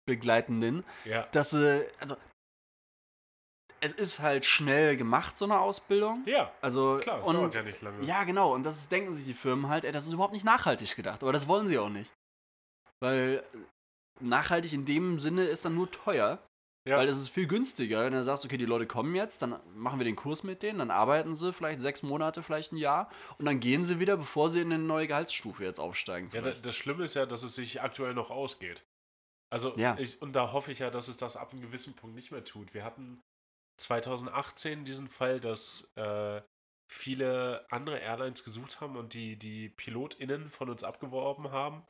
Flugbegleitenden, ja. dass sie, also, es ist halt schnell gemacht, so eine Ausbildung. ja, Also, klar, es und, dauert ja nicht lange. Ja, genau. Und das ist, denken sich die Firmen halt, ey, das ist überhaupt nicht nachhaltig gedacht. Aber das wollen sie auch nicht. Weil nachhaltig in dem Sinne ist dann nur teuer. Ja. Weil es ist viel günstiger, wenn du sagst, okay, die Leute kommen jetzt, dann machen wir den Kurs mit denen, dann arbeiten sie vielleicht sechs Monate, vielleicht ein Jahr und dann gehen sie wieder, bevor sie in eine neue Gehaltsstufe jetzt aufsteigen. Ja, das, das Schlimme ist ja, dass es sich aktuell noch ausgeht. Also, Ja. ich, und da hoffe ich ja, dass es das ab einem gewissen Punkt nicht mehr tut. Wir hatten 2018 diesen Fall, dass äh, viele andere Airlines gesucht haben und die, die PilotInnen von uns abgeworben haben.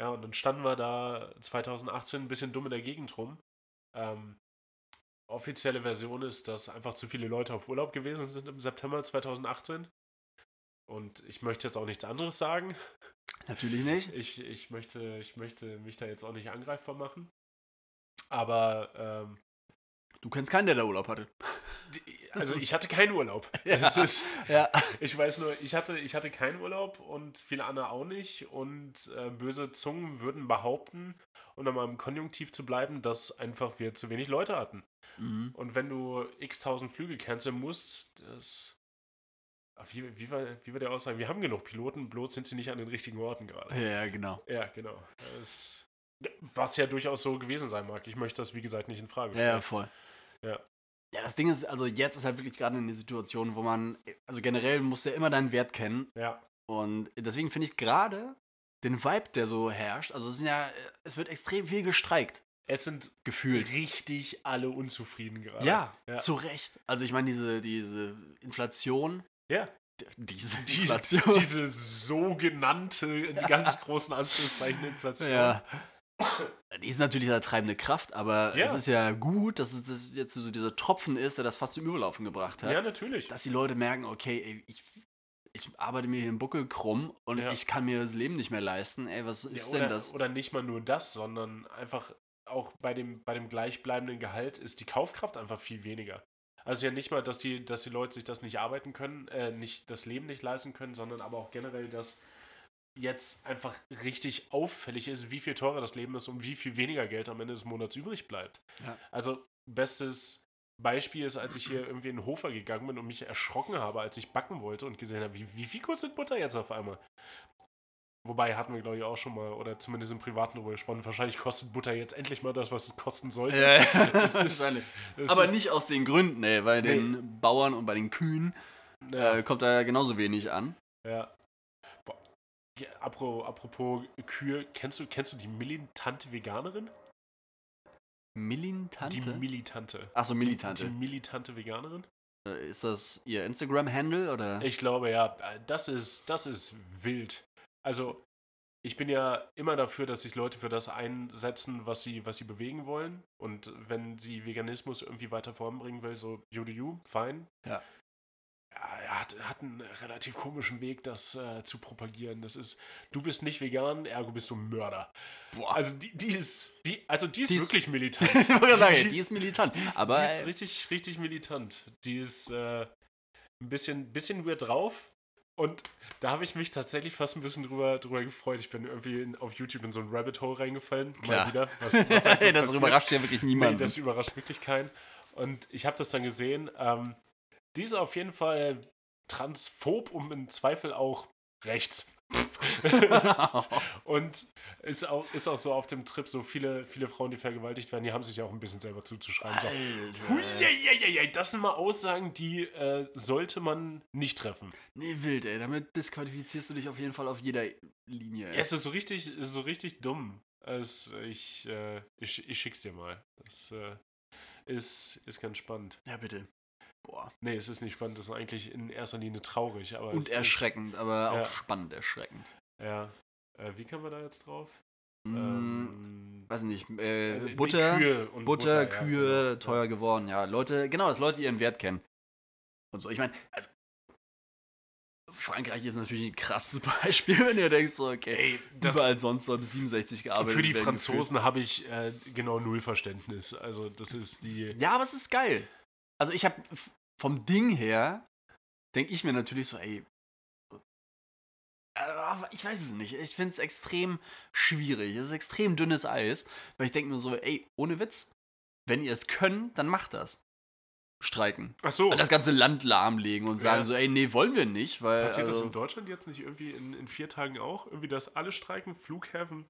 Ja, und dann standen wir da 2018 ein bisschen dumm in der Gegend rum. Ähm, offizielle Version ist, dass einfach zu viele Leute auf Urlaub gewesen sind im September 2018. Und ich möchte jetzt auch nichts anderes sagen. Natürlich nicht. Ich, ich, möchte, ich möchte mich da jetzt auch nicht angreifbar machen. Aber, ähm, Du kennst keinen, der da Urlaub hatte. Also ich hatte keinen Urlaub. Ja. Ist, Ja. ich weiß nur, ich hatte, ich hatte keinen Urlaub und viele andere auch nicht. Und äh, böse Zungen würden behaupten, um nochmal im Konjunktiv zu bleiben, dass einfach wir zu wenig Leute hatten. Mhm. Und wenn du x tausend Flüge canceln musst, das. Ach, Wie, wie, war, wie war der Aussage? Wir haben genug Piloten, bloß sind sie nicht an den richtigen Orten gerade. Ja, genau. Ja, genau. Das Was ja durchaus so gewesen sein mag. Ich möchte das, wie gesagt, nicht in Frage Ja, ja, voll. Ja. Ja, das Ding ist, also jetzt ist halt wirklich gerade eine Situation, wo man, also generell musst du ja immer deinen Wert kennen. Ja. Und deswegen finde ich gerade den Vibe, der so herrscht, also es sind ja, es wird extrem viel gestreikt, Es sind gefühlt. richtig alle unzufrieden gerade. Ja, Ja. zu Recht. Also ich meine, diese, diese Inflation, Ja. diese Die, Inflation. diese sogenannte, in ganz großen Anführungszeichen, Inflation. Ja. Die ist natürlich eine treibende Kraft, aber Ja. es ist ja gut, dass es das jetzt so dieser Tropfen ist, der das fast zum Überlaufen gebracht hat. Ja, natürlich. Dass die Leute merken, okay, ey, ich, ich arbeite mir hier den Buckel krumm und Ja. ich kann mir das Leben nicht mehr leisten. Ey, was ist ja, oder, denn das? Oder nicht mal nur das, sondern einfach auch bei dem, bei dem gleichbleibenden Gehalt ist die Kaufkraft einfach viel weniger. Also ja nicht mal, dass die, dass die Leute sich das nicht arbeiten können, äh, nicht das Leben nicht leisten können, sondern aber auch generell, dass jetzt einfach richtig auffällig ist, wie viel teurer das Leben ist und wie viel weniger Geld am Ende des Monats übrig bleibt. Ja. Also bestes Beispiel ist, als ich hier irgendwie in den Hofer gegangen bin und mich erschrocken habe, als ich backen wollte und gesehen habe, wie, wie viel kostet Butter jetzt auf einmal? Wobei hatten wir, glaube ich, auch schon mal, oder zumindest im Privaten darüber gesprochen, wahrscheinlich kostet Butter jetzt endlich mal das, was es kosten sollte. Ja, Es ist- wahrscheinlich. Es aber ist- nicht aus den Gründen, ey, bei Nee. den Bauern und bei den Kühen Ja, äh, kommt da ja genauso wenig an. ja. Ja, apro- apropos Kühe, kennst du, kennst du die militante Veganerin? Militante? Die militante. Achso, Die Militante. militante Veganerin? Äh, Ist das ihr Instagram-Handle oder? Ich glaube ja, das ist, das ist wild. Also, ich bin ja immer dafür, dass sich Leute für das einsetzen, was sie, was sie bewegen wollen. Und wenn sie Veganismus irgendwie weiter voranbringen will, so you do you, fein. Ja. Er hat, hat einen relativ komischen Weg, das äh, zu propagieren. Das ist, du bist nicht vegan, ergo bist du Mörder. Boah. Also die, die ist, die, also die ist Die ist- wirklich militant. ich sagen, die ist militant. Die ist, aber die ist richtig, richtig militant. Die ist äh, ein bisschen, bisschen weird drauf. Und da habe ich mich tatsächlich fast ein bisschen drüber, drüber gefreut. Ich bin irgendwie in, auf YouTube in so ein Rabbit Hole reingefallen. Klar. Mal wieder. Was, was halt so das überrascht ja wirklich Nee, niemanden. das überrascht wirklich keinen. Und ich habe das dann gesehen. Ähm, die ist auf jeden Fall transphob und im Zweifel auch rechts. und ist auch, ist auch so auf dem Trip, so viele, viele Frauen, die vergewaltigt werden, die haben sich auch ein bisschen selber zuzuschreiben. So, das sind mal Aussagen, die äh, sollte man nicht treffen. Nee, wild, ey. Damit disqualifizierst du dich auf jeden Fall auf jeder Linie. Ey. Es ist so richtig, ist so richtig dumm. Es, ich, äh, ich, ich schick's dir mal. Das äh, ist, ist ganz spannend. Ja, bitte. Boah. Nee, es ist nicht spannend, das ist eigentlich in erster Linie traurig. Aber es Und ist- erschreckend, aber auch Ja. spannend erschreckend. Ja. Äh, wie kann man da jetzt drauf? Mm, Ähm, weiß nicht, äh, äh, nee, Butter, Kühe und Butter, ja, Kühe, genau. teuer geworden. Ja, Leute, genau, dass Leute ihren Wert kennen. Und so. Ich meine, also, Frankreich ist natürlich ein krasses Beispiel, wenn ihr denkst, so, okay, Ey, das, überall sonst soll bis 67 gearbeitet für die werden Franzosen habe ich äh, genau null Verständnis. Also, das ist die. Ja, aber es ist geil. Also ich habe vom Ding her, denke ich mir natürlich so, ey, äh, ich weiß es nicht. Ich finde es extrem schwierig. Es ist extrem dünnes Eis, weil ich denke mir so, ey, ohne Witz, wenn ihr es könnt, dann macht das. Streiken. Ach so. Das ganze Land lahmlegen und sagen Ja. so, ey, nee, wollen wir nicht, weil. Passiert das also, in Deutschland jetzt nicht irgendwie in, in vier Tagen auch? Irgendwie, dass alle streiken, Flughäfen,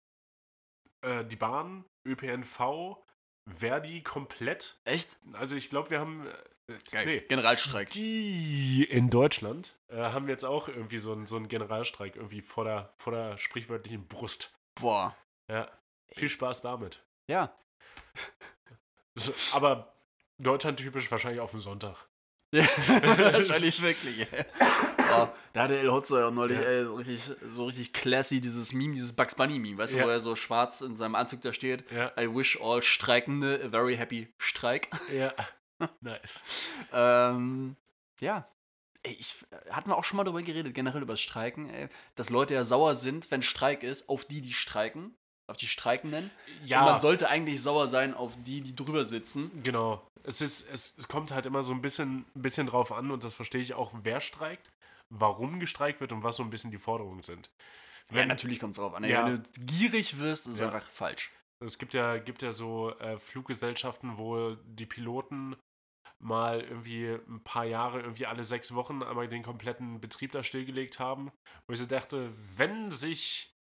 äh, die Bahn, ÖPNV, Verdi komplett? Echt? Also ich glaube, wir haben. Äh, Geil. Nee. Generalstreik. Die in Deutschland äh, haben wir jetzt auch irgendwie so einen so einen Generalstreik irgendwie vor der, vor der sprichwörtlichen Brust. Boah. Ja. Viel Spaß damit. Ja. So, aber Deutschland typisch wahrscheinlich auf den Sonntag. Wahrscheinlich wirklich. Oh, da hatte El Hotzo ja auch neulich Ja. ey, so, richtig, so richtig classy dieses Meme, dieses Bugs Bunny Meme, weißt du, Ja. wo er so schwarz in seinem Anzug da steht. Ja. I wish all Streikende a very happy Streik. Ja. nice. ähm, ja. Ich, hatten wir auch schon mal darüber geredet, generell über das Streiken, ey, dass Leute ja sauer sind, wenn Streik ist, auf die, die streiken, auf die Streikenden. Ja. Und man sollte eigentlich sauer sein auf die, die drüber sitzen. Genau. Es, ist, es, es kommt halt immer so ein bisschen, ein bisschen drauf an und das verstehe ich auch, wer streikt, warum gestreikt wird und was so ein bisschen die Forderungen sind. Ja, Wenn, natürlich kommt es drauf an. Ja. Wenn du gierig wirst, ist es Ja. einfach falsch. es gibt ja, gibt ja so äh, Fluggesellschaften, wo die Piloten mal irgendwie ein paar Jahre, irgendwie alle sechs Wochen einmal den kompletten Betrieb da stillgelegt haben, wo ich so dachte, wenn sich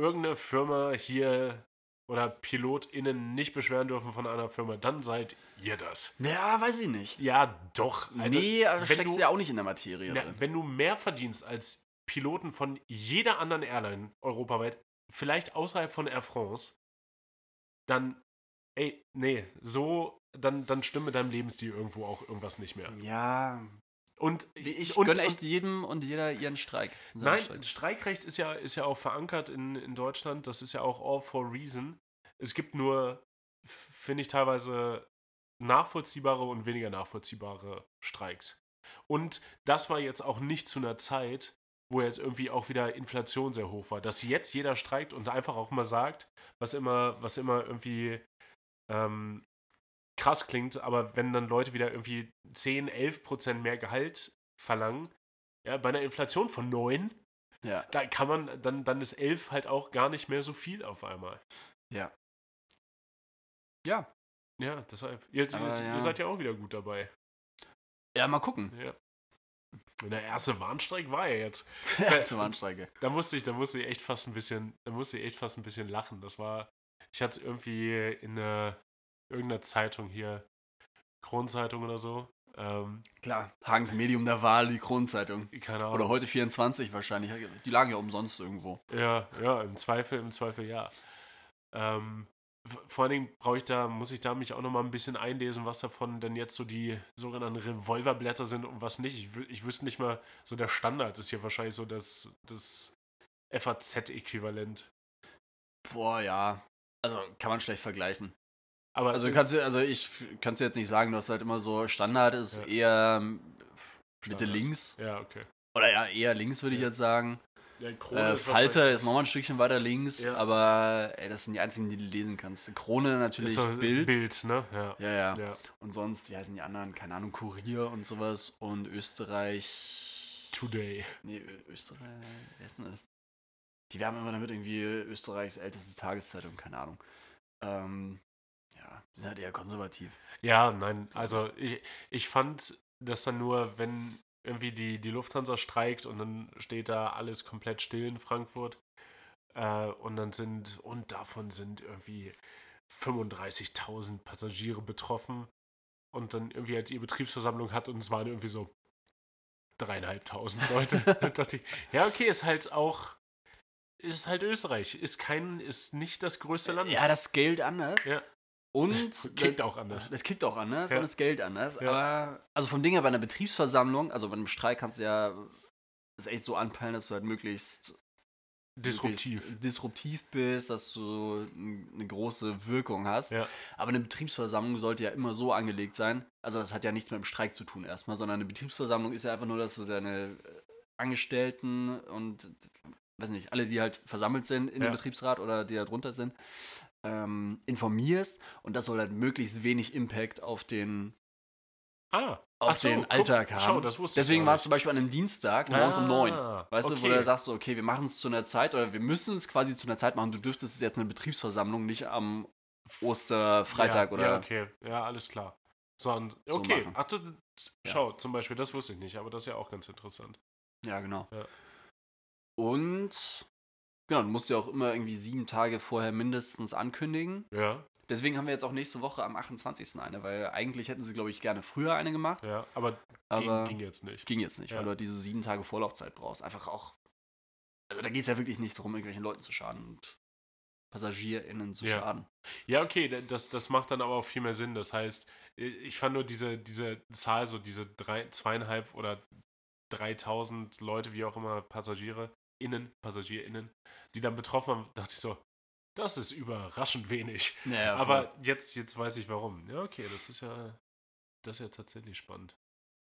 irgendeine Firma hier oder PilotInnen nicht beschweren dürfen von einer Firma, dann seid ihr das. Ja, weiß ich nicht. Ja, doch. Also, nee, steckst du- ja auch nicht in der Materie Na, wenn du mehr verdienst als Piloten von jeder anderen Airline europaweit, vielleicht außerhalb von Air France, dann, ey, nee, so, dann, dann stimmt mit deinem Lebensstil irgendwo auch irgendwas nicht mehr. Ja, Und ich und, gönne echt jedem und jeder ihren Streik. Nein, Streik. Streikrecht ist ja, ist ja auch verankert in, in Deutschland. Das ist ja auch all for reason. Es gibt nur, finde ich, teilweise nachvollziehbare und weniger nachvollziehbare Streiks. Und das war jetzt auch nicht zu einer Zeit, wo jetzt irgendwie auch wieder Inflation sehr hoch war. Dass jetzt jeder streikt und einfach auch mal sagt, was immer, was immer irgendwie ähm, krass klingt, aber wenn dann Leute wieder irgendwie 10, 11 Prozent mehr Gehalt verlangen, ja, bei einer Inflation von 9, Ja, da kann man, dann, dann ist 11 halt auch gar nicht mehr so viel auf einmal. ja. Ja, Ja, deshalb. Ihr, Aber ihr, ja. ihr seid ja auch wieder gut dabei. ja, mal gucken. Ja. Der erste Warnstreik war ja jetzt. Der erste Warnstreike. Da musste ich, da musste ich echt fast ein bisschen, da musste ich echt fast ein bisschen lachen. Das war, ich hatte es irgendwie in einer, irgendeiner Zeitung hier, Kronzeitung oder so. Ähm, Klar, Hagens Medium der Wahl, die Kronenzeitung. keine Ahnung. Oder heute 24 wahrscheinlich. Die lagen ja umsonst irgendwo. Ja, ja, im Zweifel, im Zweifel ja. Ähm, vor allen Dingen brauche ich da, muss ich da mich auch noch mal ein bisschen einlesen, was davon denn jetzt so die sogenannten Revolverblätter sind und was nicht. Ich, ich wüsste nicht mal, so der Standard ist hier wahrscheinlich so das, das FAZ-Äquivalent. Boah, ja. Also kann man schlecht vergleichen. Aber Also kannst du, also ich kannst du jetzt nicht sagen, du hast halt immer so Standard ist Ja. eher ähm, Mitte Standard. links. ja, okay. Oder ja, eher links würde ich Ja. jetzt sagen. Ja, Krone Äh, ist Falter ist nochmal ein Stückchen weiter links, aber ey, das sind die einzigen, die du lesen kannst. Krone natürlich Bild. Bild, ne? Ja. Ja, ja. Und sonst, wie heißen die anderen? Keine Ahnung, Kurier und sowas. Und Österreich. Today. Nee, Österreich. Wer ist denn das? Die werben immer damit irgendwie Österreichs älteste Tageszeitung, keine Ahnung. Ähm, ja, sind halt eher konservativ. Ja, nein, also ich, ich fand das dann nur, wenn irgendwie die, die Lufthansa streikt und dann steht da alles komplett still in Frankfurt äh, und dann sind, und davon sind irgendwie 35.000 Passagiere betroffen und dann irgendwie als ihr Betriebsversammlung hat und es waren irgendwie so dreieinhalbtausend Leute. Da dachte ich, ja, okay, ist halt auch, ist halt Österreich, ist kein, ist nicht das größte Land. Ja, das Geld anders. Ja. Und Klingt auch anders. Das kickt auch anders Ja. und das Geld anders. Ja. Aber, also vom Ding her bei einer Betriebsversammlung, also bei einem Streik kannst du ja das echt so anpeilen, dass du halt möglichst Disruptiv. möglichst disruptiv bist, dass du eine große Wirkung hast. Ja. Aber eine Betriebsversammlung sollte ja immer so angelegt sein. Also das hat ja nichts mit dem Streik zu tun erstmal, sondern eine Betriebsversammlung ist ja einfach nur, dass du deine äh, Angestellten und weiß nicht, alle, die halt versammelt sind in Ja. dem Betriebsrat oder die da drunter sind, ähm, informierst und das soll halt möglichst wenig Impact auf den, Ah, auf so, den guck, Alltag haben. Schau, das wusste ich Deswegen war es zum Beispiel an einem Dienstag morgens um neun. Ah, Weißt du, wo okay. du sagst, so, okay, wir machen es zu einer Zeit oder wir müssen es quasi zu einer Zeit machen. Du dürftest jetzt eine Betriebsversammlung nicht am Osterfreitag ja, oder. Ja, okay. Ja, alles klar. So, und, So okay. machen. Ach, das, schau, zum Beispiel, das wusste ich nicht, aber das ist ja auch ganz interessant. Ja, genau. Ja. Und genau, du musst ja auch immer irgendwie sieben Tage vorher mindestens ankündigen. Ja, Deswegen haben wir jetzt auch nächste Woche am 28. eine, weil eigentlich hätten sie, glaube ich, gerne früher eine gemacht. ja, aber, aber ging, ging jetzt nicht. ging jetzt nicht, Ja. weil du halt diese sieben Tage Vorlaufzeit brauchst. Einfach auch. Also da geht es ja wirklich nicht darum, irgendwelchen Leuten zu schaden und PassagierInnen zu Ja. schaden. Ja, okay, da- das, das macht dann aber auch viel mehr Sinn. Das heißt, ich fand nur diese, diese Zahl, so diese drei, zweieinhalb oder 3000 Leute, wie auch immer, Passagiere, innen, PassagierInnen, die dann betroffen waren, dachte ich so, das ist überraschend wenig. Naja, Aber jetzt, jetzt weiß ich warum. Ja, okay, das ist ja, das ist ja tatsächlich spannend.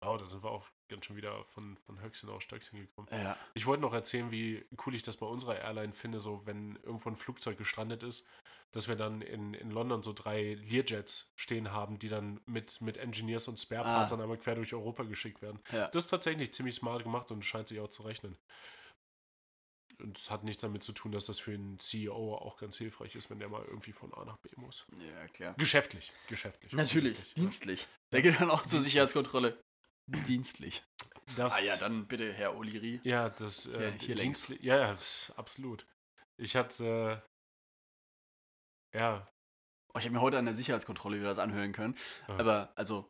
Wow, da sind wir auch ganz schon wieder von, von Höchstchen auf Stöckchen gekommen. Ja. Ich wollte noch erzählen, wie cool ich das bei unserer Airline finde, so wenn irgendwo ein Flugzeug gestrandet ist, dass wir dann in, in London so drei Learjets stehen haben, die dann mit, mit Engineers und Spareparts Ah. dann einmal quer durch Europa geschickt werden. Ja. Das ist tatsächlich ziemlich smart gemacht und scheint sich auch zu rechnen. Und es hat nichts damit zu tun, dass das für einen CEO auch ganz hilfreich ist, wenn der mal irgendwie von A nach B muss. Ja, klar. Geschäftlich, geschäftlich. Natürlich, dienstlich. Der geht dann auch zur Sicherheitskontrolle. Dienstlich. Das, Ah ja, dann bitte, Herr Oliri. Ja, das äh, Ja, hier längs. Dienstli- Ja, ja, absolut. Ich hatte, Ja. Oh, ich habe mir heute an der Sicherheitskontrolle wieder das anhören können. Ja. Aber, also,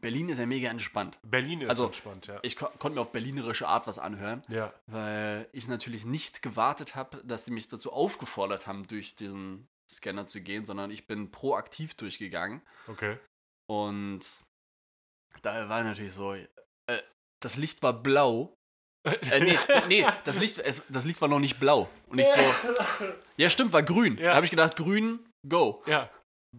Berlin ist ja mega entspannt. Berlin ist Also, entspannt, ja. Ich ko konnte mir auf berlinerische Art was anhören, ja. weil ich natürlich nicht gewartet habe, dass die mich dazu aufgefordert haben, durch diesen Scanner zu gehen, sondern ich bin proaktiv durchgegangen. Okay. Und da war natürlich so, äh, das Licht war blau. Äh, nee, nee das, Licht, es, das Licht war noch nicht blau. Und ich so, ja stimmt, war grün. Ja. Da habe ich gedacht, grün, go. Ja.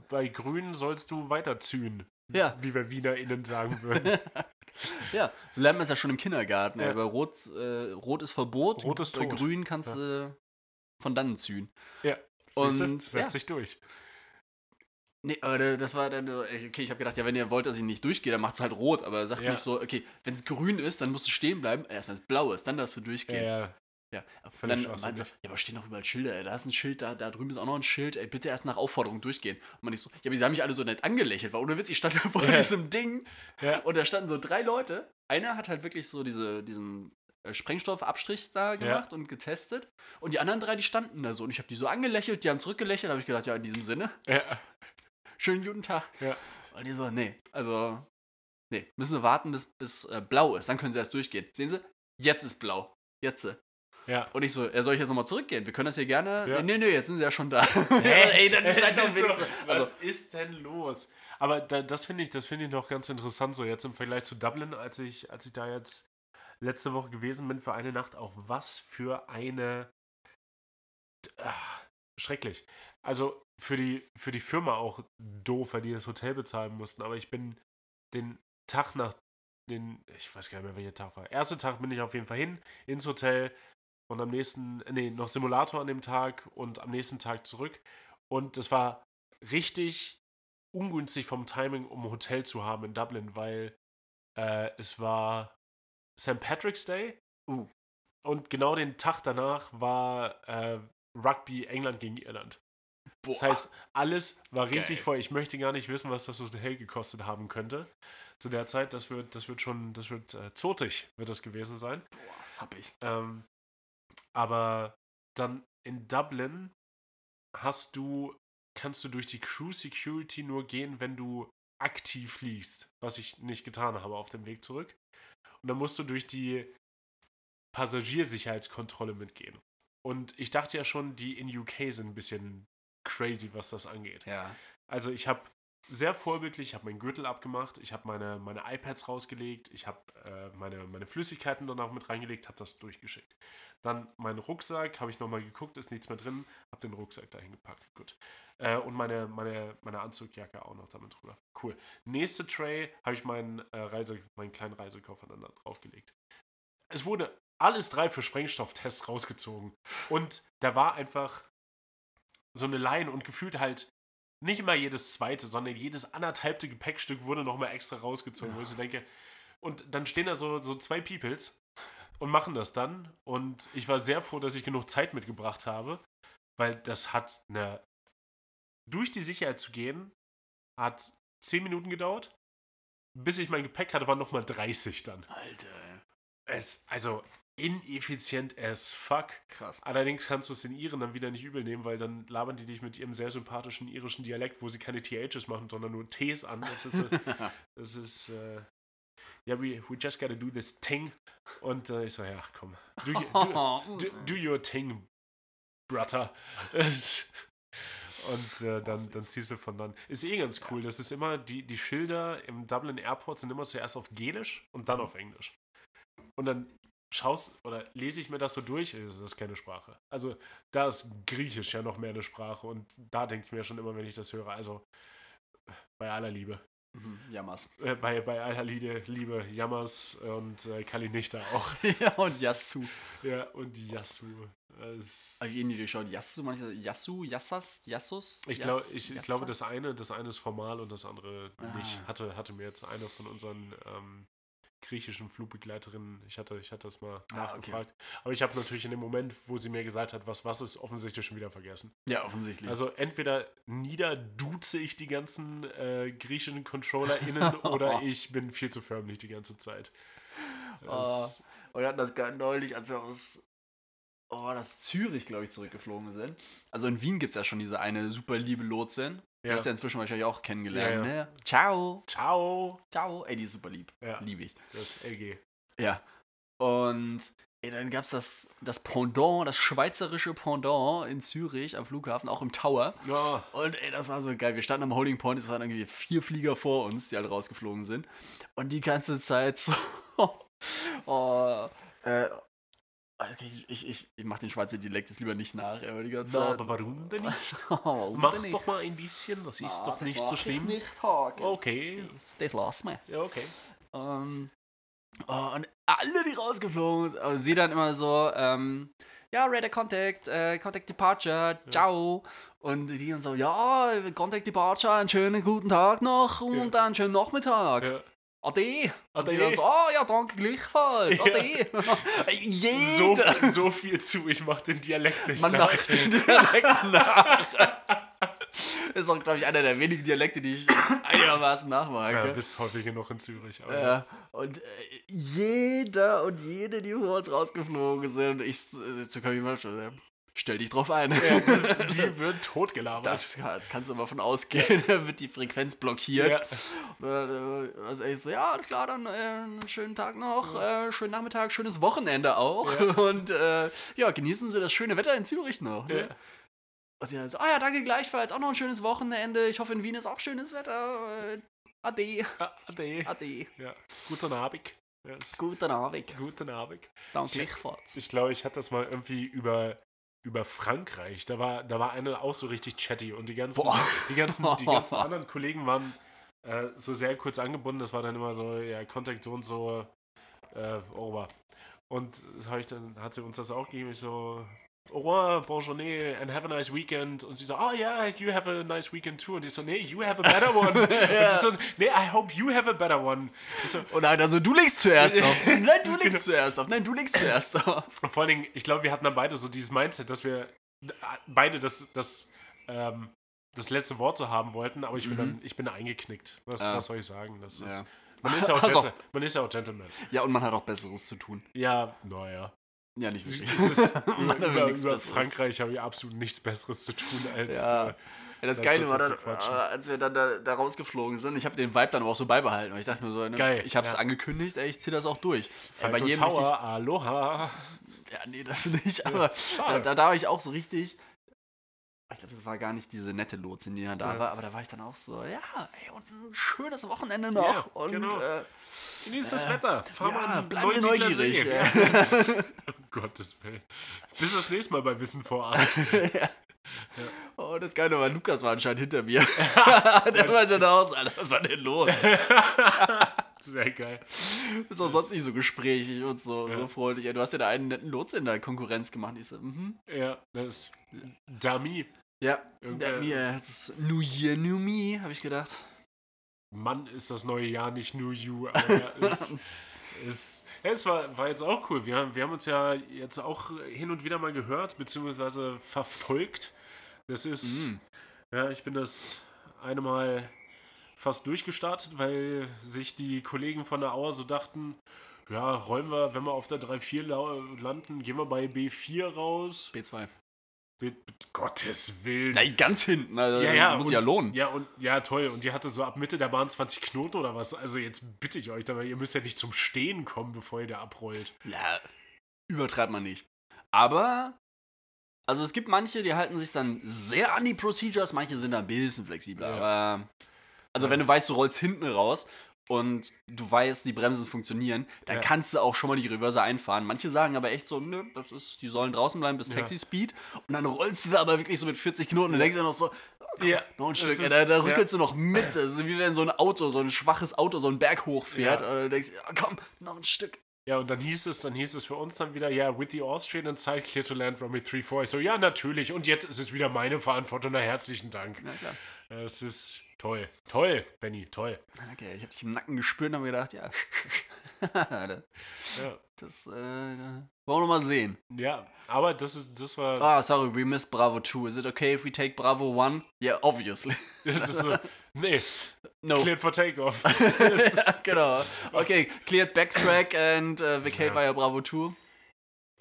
Bei Grün sollst du weiter zühen. Ja. Wie wir WienerInnen sagen würden. ja, so lernt man es ja schon im Kindergarten. Ja. Ja. Bei Rot, äh, Rot ist Verbot, Rot ist bei tot. Grün kannst du von dannen ziehen. ja. Und, Und setzt ja. sich durch. Nee, aber da- das war dann, okay, ich habe gedacht, ja, wenn ihr wollt, dass ich nicht durchgehe, dann macht es halt rot. Aber er sagt Ja. nicht so, okay, wenn es grün ist, dann musst du stehen bleiben. Erst wenn es blau ist, dann darfst du Ja, durchgehen. ja. Ja, Völlig dann meinte er, ja, aber stehen doch überall Schilder, ey. Da ist ein Schild, da, da drüben ist auch noch ein Schild, ey, bitte erst nach Aufforderung durchgehen. Und man nicht so, ja, aber sie haben mich alle so nett angelächelt, weil ohne Witz, ich stand da vor Ja. diesem Ding Ja. und da standen so drei Leute. Einer hat halt wirklich so diese, diesen äh, Sprengstoffabstrich da gemacht und getestet. Und die anderen drei, die standen da so. Und ich habe die so angelächelt, die haben zurückgelächelt, habe ich gedacht, ja, in diesem Sinne, Ja. schönen guten Tag. Ja. Und die so, nee, also, nee, müssen sie warten, bis, bis äh, blau ist, dann können sie erst durchgehen. Sehen sie? Jetzt ist blau. Jetzt. Ja. Und ich so, ja, soll ich jetzt nochmal zurückgehen? Wir können das hier gerne. Ja. Nee, nee, jetzt sind sie ja schon da. Ey, dann Es seid doch ist so, was Also, ist denn los? Aber da, das finde ich, das finde ich noch ganz interessant, so jetzt im Vergleich zu Dublin, als ich, als ich da jetzt letzte Woche gewesen bin für eine Nacht, auch was für eine ah, schrecklich. Also für die, für die Firma auch doof, weil die das Hotel bezahlen mussten. Aber ich bin den Tag nach den, ich weiß gar nicht mehr, welcher Tag war. Erster Tag bin ich auf jeden Fall hin ins Hotel und am nächsten, nee, noch Simulator an dem Tag und am nächsten Tag zurück. Und es war richtig ungünstig vom Timing, um ein Hotel zu haben in Dublin, weil äh, es war St. Patrick's Day Uh. und genau den Tag danach war äh, Rugby England gegen Irland. Das boah. heißt, alles war richtig Geil. voll. Ich möchte gar nicht wissen, was das Hotel gekostet haben könnte. Zu der Zeit, das wird, das wird schon, das wird äh, zotig, wird das gewesen sein. Boah, hab ich. Ähm, aber dann in Dublin hast du, kannst du durch die Crew Security nur gehen, wenn du aktiv fliegst, was ich nicht getan habe auf dem Weg zurück. Und dann musst du durch die Passagiersicherheitskontrolle mitgehen. Und ich dachte ja schon, die in UK sind ein bisschen crazy, was das angeht. Ja. Also ich habe sehr vorbildlich, ich habe meinen Gürtel abgemacht, ich habe meine, meine iPads rausgelegt, ich habe äh, meine, meine Flüssigkeiten dann auch mit reingelegt, habe das durchgeschickt. Dann meinen Rucksack, habe ich nochmal geguckt, ist nichts mehr drin, habe den Rucksack dahin gepackt, gut. Äh, und meine, meine, meine Anzugjacke auch noch damit drüber. Cool. Nächste Tray habe ich meinen, äh, Reise, meinen kleinen Reisekoffer dann da draufgelegt. Es wurde alles drei für Sprengstofftests rausgezogen. Und da war einfach so eine Line und gefühlt halt nicht immer jedes zweite, sondern jedes anderthalbte Gepäckstück wurde nochmal extra rausgezogen, wo ich so denke. Und dann stehen da so, so zwei Peoples und machen das dann. Und ich war sehr froh, dass ich genug Zeit mitgebracht habe, weil das hat eine. Durch die Sicherheit zu gehen, hat 10 Minuten gedauert. Bis ich mein Gepäck hatte, waren nochmal 30 dann. Alter. Es, also ineffizient as fuck. krass. Allerdings kannst du es den Iren dann wieder nicht übel nehmen, weil dann labern die dich mit ihrem sehr sympathischen irischen Dialekt, wo sie keine THs machen, sondern nur Ts an. Das ist, äh, das ist äh, ja, we, we just gotta do this thing. Und äh, ich so, ja, komm, do, you, do, do, do your thing, brother. Und äh, dann, dann ziehst du von dann. Ist eh ganz cool. Das ist immer, die, die Schilder im Dublin Airport sind immer zuerst auf Gälisch und dann auf Englisch. Und dann schaust oder lese ich mir das so durch, äh, das ist keine Sprache. Also da ist Griechisch ja noch mehr eine Sprache und da denke ich mir schon immer, wenn ich das höre, also bei aller Liebe. Mhm, Jammers. Äh, bei, bei aller Liebe, Liebe Jammers und äh, Kalinichta auch. ja, und Yasu. ja, und Yasu. Habe ich eh nie durchschaut. Yasu, manche Yasu, Yassas, Yassus? Ich, glaub, ich, ich glaube, das eine, das eine ist formal und das andere nicht. Ah. Hatte, hatte mir jetzt eine von unseren ähm, griechischen Flugbegleiterinnen, ich hatte, ich hatte das mal Ah, okay. nachgefragt. Aber ich habe natürlich in dem Moment, wo sie mir gesagt hat, was was ist, offensichtlich schon wieder vergessen. Ja, offensichtlich. Also entweder niederduze ich die ganzen äh, griechischen ControllerInnen oder ich bin viel zu förmlich die ganze Zeit. Oh. Das- wir hatten das gerade neulich, als wir aus oh, dass Zürich, glaube ich, zurückgeflogen sind. Also in Wien gibt es ja schon diese eine super liebe Lotsin. Ja. hast du ja inzwischen wahrscheinlich auch kennengelernt, Ja, ja. ne? Ciao. Ciao. Ciao. Ey, die ist super lieb. Ja. Liebe ich. Das LG. Ja. Und ey, dann gab es das, das Pendant, das schweizerische Pendant in Zürich am Flughafen, auch im Tower. Ja. Und ey, das war so geil. Wir standen am Holding Point, es waren irgendwie vier Flieger vor uns, die alle rausgeflogen sind. Und die ganze Zeit so. oh, äh, ich, ich, ich, ich mach den Schweizer Dialekt jetzt lieber nicht nach, aber die ganze Na, Zeit. aber warum denn nicht? Warum Mach denn nicht? doch mal ein bisschen, das ist Ah, doch das nicht so ich schlimm. Nicht, Hagen. Okay. Das, das lass mir. Ja, okay. Ähm, oh, und alle, die rausgeflogen sind, und sie dann immer so, ähm, ja, Radar Contact, äh, Contact Departure, ciao. Und die dann so, ja, Contact Departure, einen schönen guten Tag noch und einen schönen Nachmittag. Ja. Ade. Und Ade. dann so, oh ja, danke gleichfalls. Ja. Ade. So, viel- so viel zu, ich mach den Dialekt nicht Man nach. macht den Dialekt nach. Das ist auch, glaube ich, einer der wenigen Dialekte, die ich einigermaßen nachmache. Ja, bist häufig genug in Zürich. Aber Ja, und äh, jeder und jede, die vor uns rausgeflogen sind, ich äh, zu schon, äh, stell dich drauf ein. Ja, das, die wird totgelabert. Das kann- kannst du mal von ausgehen, da wird die Frequenz blockiert. ja. Äh, Also ich so, ja, alles klar, dann äh, einen schönen Tag noch, äh, schönen Nachmittag, schönes Wochenende auch. Und äh, ja, genießen Sie das schöne Wetter in Zürich noch. Ne? Ja. Und sie dann so, ah ja, danke gleichfalls, auch noch ein schönes Wochenende. Ich hoffe, in Wien ist auch schönes Wetter. Äh, Ade, Ah, Ade. ade. Ja. Guten Abend. Ja. Guten Abend. Guten Abend. Danke gleichfalls. Ich glaube, ich hatte das mal irgendwie über, über Frankreich. Da war, da war eine auch so richtig chatty und die ganzen, Boah. die ganzen, die ganzen anderen Kollegen waren äh, so sehr kurz angebunden. Das war dann immer so, ja, Kontakt so und so, äh, over. Und das hab ich dann, hat sie uns das auch gegeben. Ich so, au revoir, bonne journée and have a nice weekend. Und sie so, oh yeah, you have a nice weekend too. Und ich so, nee, you have a better one. Und ich so, nee, I hope you have a better one. Ich so, Oh nein, also du legst zuerst auf. Nein, du Genau. legst zuerst auf. Nein, du legst zuerst auf. Und vor allen Dingen, ich glaube, wir hatten dann beide so dieses Mindset, dass wir äh, beide das, das, ähm, das letzte Wort so haben wollten, aber ich bin dann, ich bin eingeknickt. Was, Ah. was soll ich sagen? Das ist, Ja. man, ist ja auch Also- man ist ja auch Gentleman. Ja, und man hat auch Besseres zu tun. Ja, naja. Ja, nicht wirklich. Es ist, Man hat über nichts über. Frankreich habe ich absolut nichts Besseres zu tun, als Ja. äh, Ja, das da Geile war dann, äh, als wir dann da, da rausgeflogen sind, ich habe den Vibe dann auch so beibehalten. Weil ich dachte mir so, ne, Geil, ich habe es ja. angekündigt, ey, ich ziehe das auch durch. Ey, bei Falco jedem richtig, Tower, Aloha. Ja, nee, das nicht, aber da, schade. da, da war ich auch so richtig. Ich glaube, das war gar nicht diese nette Lotsin, die dann da Ja. war, aber da war ich dann auch so, ja, ey, und ein schönes Wochenende noch. Ja, und genau. äh, Genießt das Äh, Wetter. Fahr mal ja, an bleiben Sie neugierig. Ja. um Gottes Willen. Bis das nächste Mal bei Wissen vor Ort. ja. Oh, das Geile war, Lukas war anscheinend hinter mir. Der war dann auch so, Alter, was war denn los? Sehr geil. Bist auch sonst nicht so gesprächig und so, Ja. so freundlich. Du hast ja da einen netten Lotsen in der Konkurrenz gemacht. Ich so, mhm. Ja, das ist Dummy. Ja, mir, das ist New Year, New Me, habe ich gedacht. Mann, ist das neue Jahr nicht New You, aber es, es, ja, es war, war jetzt auch cool. Wir, haben- wir haben uns ja jetzt auch hin und wieder mal gehört, beziehungsweise verfolgt. Das ist, Mm. ja, ich bin das eine Mal fast durchgestartet, weil sich die Kollegen von der Auer so dachten, ja, räumen wir, wenn wir auf der 3-4 lau- landen, gehen wir bei B4 raus. B2. Mit, mit Gottes Willen. Nein, ganz hinten. Also, Ja, ja, muss und, ja lohnen. Ja, und ja, toll. Und die hatte so ab Mitte der Bahn 20 Knoten oder was. Also jetzt bitte ich euch, aber ihr müsst ja nicht zum Stehen kommen, bevor ihr da abrollt. Ja, übertreibt man nicht. Aber, also es gibt manche, die halten sich dann sehr an die Procedures, manche sind da ein bisschen flexibler. Ja. Aber, also wenn du weißt, du rollst hinten raus und du weißt, die Bremsen funktionieren, dann Ja. kannst du auch schon mal die Reverse einfahren. Manche sagen aber echt so, nö, das ist, die sollen draußen bleiben bis Ja. Taxi Speed. Und dann rollst du da aber wirklich so mit 40 Knoten und denkst dir noch so, Ja, noch ein Stück, ist- da, da ja. rückelst du noch mit. Das ist wie wenn so ein Auto, so ein schwaches Auto, so einen Berg hochfährt. Ja. Und du denkst, ja, komm, noch ein Stück. Ja, und dann hieß es, dann hieß es für uns dann wieder, ja, with the Austrian inside, clear to land, runway 3-4. Ich so, ja, natürlich. Und jetzt ist es wieder meine Verantwortung. Na, herzlichen Dank. Na klar. Ja, Es ist toll. Toll, Benny, toll. Okay, ich habe dich im Nacken gespürt und habe gedacht, ja, das, Ja. das äh, wollen wir noch mal sehen. ja, aber das ist, das war, Ah, sorry, we missed Bravo 2. Is it okay if we take Bravo 1? Yeah, obviously. das ist so, nee, No. cleared for takeoff. Ist- genau. Okay, cleared backtrack and uh, vacate Ja. via Bravo 2.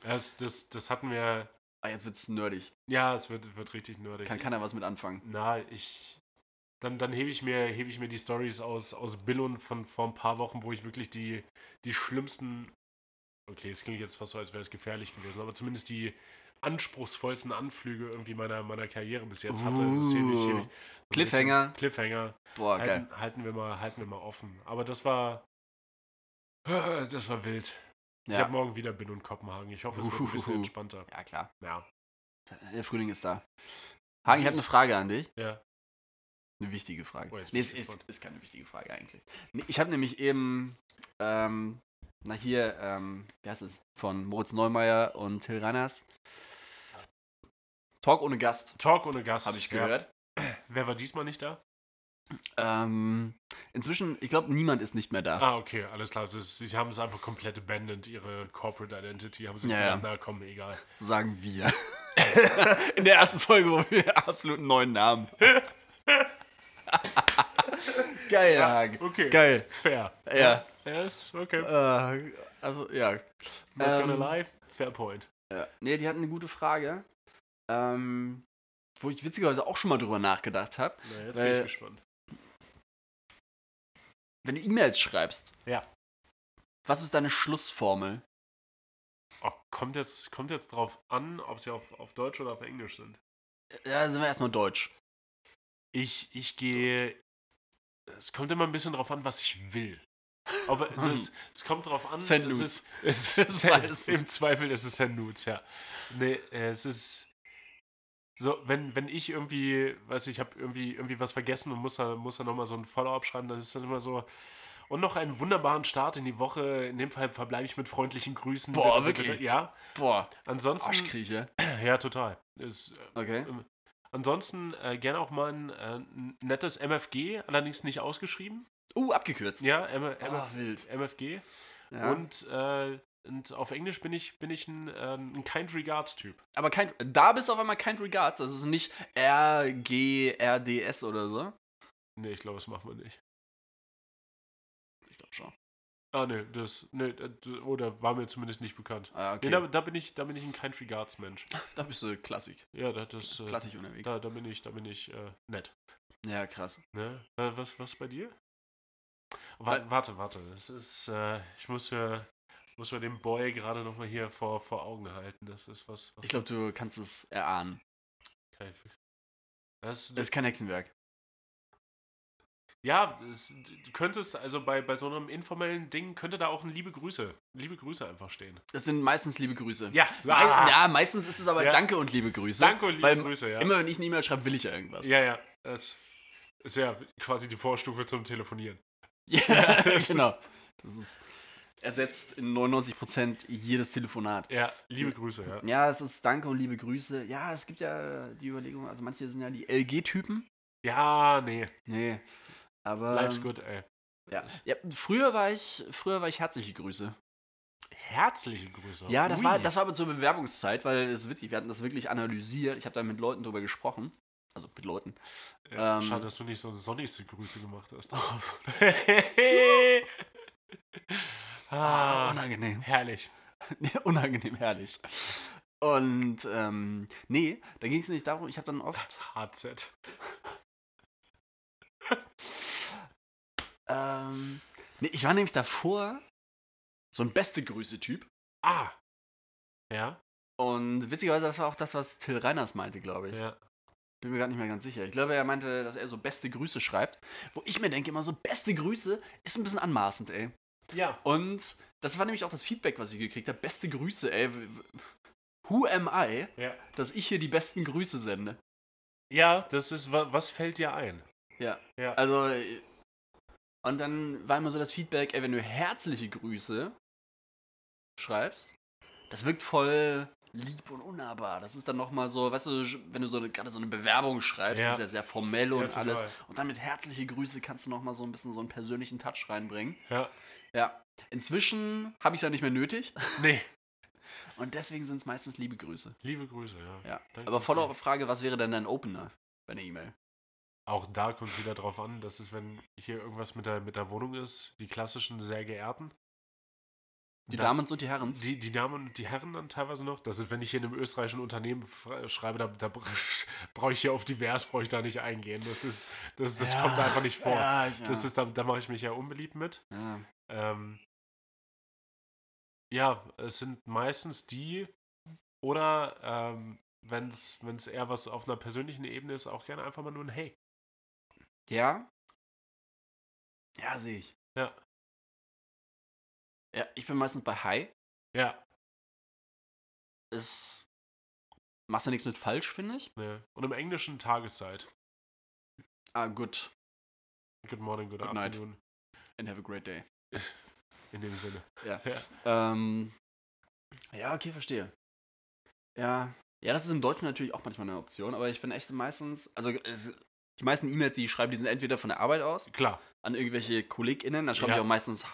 Das, das, das hatten wir. Ah, jetzt wird's nerdig. Ja, es wird, wird richtig nerdig. Kann keiner was mit anfangen. Na, ich. Dann, dann hebe ich mir, hebe ich mir die Stories aus, aus Billund von vor ein paar Wochen, wo ich wirklich die, die schlimmsten. Okay, es klingt jetzt fast so, als wäre es gefährlich gewesen, aber zumindest die anspruchsvollsten Anflüge irgendwie meiner, meiner Karriere bis jetzt hatte. Das hebe ich, hebe ich, Uh. Cliffhanger. Cliffhanger. Boah, geil. halten, halten, wir mal, halten wir mal offen. Aber das war. Das war wild. Ich Ja. habe morgen wieder Bin und Kopenhagen. Ich hoffe, es wird ein bisschen Uhuhuhu. entspannter. ja, klar. Ja. Der Frühling ist da. Hagen, ich habe eine Frage an dich. Ja. Eine wichtige Frage. Oh, nee, es ich ist, ist keine wichtige Frage eigentlich. Ich habe nämlich eben, ähm, na hier, ähm, wie heißt es? Von Moritz Neumeier und Till Reiners. Talk ohne Gast, Talk ohne Gast. habe ich Ja. gehört. Wer war diesmal nicht da? Ähm, inzwischen, ich glaube, niemand ist nicht mehr da. Ah, okay, alles klar. Das, sie haben es einfach komplett abandoned, ihre Corporate Identity. Haben sie Ja, gedacht, ja. na komm, egal. Sagen wir. In der ersten Folge, wo wir absolut einen neuen Namen. Geil, Hagen. Okay. Geil. Fair. Ja. Ja, ist okay. Äh, also, ja. Not gonna ähm, lie. Fair point. Ja. Nee, die hatten eine gute Frage. Ähm, wo ich witzigerweise auch schon mal drüber nachgedacht habe. Na, jetzt bin weil- ich gespannt. Wenn du E-Mails schreibst, Ja. was ist deine Schlussformel? Oh, kommt, jetzt, kommt jetzt drauf an, ob sie auf, auf Deutsch oder auf Englisch sind. Ja, sind wir erstmal Deutsch. Ich, ich gehe. Es kommt immer ein bisschen drauf an, was ich will. Aber es, ist, es kommt drauf an. Send es Nudes. Ist, es ist, meistens. Im Zweifel ist es Send Nudes, ja. Nee, äh, es ist. So, wenn, wenn ich irgendwie, weiß ich, habe irgendwie, irgendwie was vergessen und muss da, muss da nochmal so ein Follow-up schreiben, dann ist das immer so. Und noch einen wunderbaren Start in die Woche. In dem Fall verbleibe ich mit freundlichen Grüßen. Boah, wirklich? Ja. Boah, Ansonsten. Arschkrieche. Ja, total. Ist, äh, Okay. Ansonsten äh, gerne auch mal ein, äh, nettes MFG, allerdings nicht ausgeschrieben. Uh, abgekürzt. Ja, M Oh, MF wild. MFG. Ja. Und, äh, und auf Englisch bin ich, bin ich ein, äh, ein Kind Regards-Typ. Aber kein, da bist du auf einmal kein Regards. Das ist nicht R-G-R-D-S oder so. Nee, ich glaube, das machen wir nicht. Ich glaube schon. Ah, nee, das, nee, äh, oder war mir zumindest nicht bekannt. Ah, okay. Nee, da, da bin ich, da bin ich ein Kind Regards-Mensch. da bist du Klassik. Ja, da, das, äh, Klassisch unterwegs. da, da bin ich, da bin ich äh, nett. Ja, krass. Ne? Äh, was, was bei dir? Wa warte, warte. Das ist, äh, ich muss mir, muss mir den Boy gerade noch mal hier vor, vor Augen halten. Das ist was, was Ich glaube, du kannst es erahnen. das, Das ist kein Hexenwerk. ja, das, du könntest, also bei, bei so einem informellen Ding könnte da auch ein liebe Grüße, liebe Grüße einfach stehen. Das sind meistens liebe Grüße. Ja, ah, ja meistens ist es aber Ja. Danke und liebe Grüße. danke und liebe weil Grüße, ja. Immer wenn ich eine E-Mail schreibe, will ich ja irgendwas. Ja, ja, das ist ja quasi die Vorstufe zum Telefonieren. Ja, das genau. ist- Das ist ersetzt in 99% jedes Telefonat. Ja, liebe Grüße, ja. Ja, es ist Danke und liebe Grüße. Ja, es gibt ja die Überlegung, also manche sind ja die LG-Typen. Ja, nee, Nee. Aber. life's good, ey. Ja. ja. Früher war ich, früher war ich herzliche Grüße. Herzliche Grüße. Ja, das Ui. war, das war aber zur Bewerbungszeit, weil das ist witzig, wir hatten das wirklich analysiert. Ich habe da mit Leuten drüber gesprochen. Also mit Leuten. Ja, ähm, schade, dass du nicht so sonnigste Grüße gemacht hast. Ah, ah, unangenehm. herrlich. unangenehm herrlich. Und ähm, nee, da ging es nicht darum, ich habe dann oft HZ. Ähm, nee, ich war nämlich davor so ein beste Grüße-Typ. Ah. Ja, Und witzigerweise, das war auch das, was Till Reiners meinte, glaube ich. ja. Bin mir gerade nicht mehr ganz sicher. Ich glaube, er meinte, dass er so beste Grüße schreibt. Wo ich mir denke, immer so beste Grüße ist ein bisschen anmaßend, ey. Ja. Und das war nämlich auch das Feedback, was ich gekriegt habe. Beste Grüße, ey. Who am I, Ja. dass ich hier die besten Grüße sende? Ja, das ist, wa- was fällt dir ein? Ja. Ja. Also, äh, und dann war immer so das Feedback, ey, wenn du herzliche Grüße schreibst, das wirkt voll lieb und unnahbar. Das ist dann nochmal so, weißt du, wenn du so gerade so eine Bewerbung schreibst, Ja. das ist ja sehr formell Ja, und total. alles. Und dann mit herzliche Grüße kannst du nochmal so ein bisschen so einen persönlichen Touch reinbringen. Ja. Ja. Inzwischen habe ich es ja nicht mehr nötig. Nee. Und deswegen sind es meistens liebe Grüße. Liebe Grüße, ja. Ja. Danke Aber. Follow-up-Frage, was wäre denn dein Opener bei einer E-Mail? Auch da kommt es wieder drauf an, dass es, wenn hier irgendwas mit der, mit der Wohnung ist, die klassischen sehr geehrten. Die Da- Damen und die Herren. Die, die Damen und die Herren dann teilweise noch. Das ist, wenn ich hier in einem österreichischen Unternehmen schreibe, da, da brauche ich hier auf divers, brauche ich da nicht eingehen. Das ist, das, das Ja, kommt einfach nicht vor. Ja, ja. Das ist, da, da mache ich mich ja unbeliebt mit. ja. Ähm, ja, es sind meistens die, oder ähm, wenn es eher was auf einer persönlichen Ebene ist, auch gerne einfach mal nur ein Hey. Ja. Ja, sehe ich. Ja. Ja, ich bin meistens bei Hi. Ja. Ist. Machst du nichts mit falsch, finde ich. Ne. Und im Englischen Tageszeit. Ah, gut. Good morning, good, Good night. afternoon. And have a great day. In dem Sinne. Ja. Ja. Ähm, ja, okay, verstehe. Ja. Ja, das ist im Deutschen natürlich auch manchmal eine Option, aber ich bin echt meistens, also es, die meisten E-Mails, die ich schreibe, die sind entweder von der Arbeit aus, Klar. an irgendwelche KollegInnen, da schreibe ich Ja. auch meistens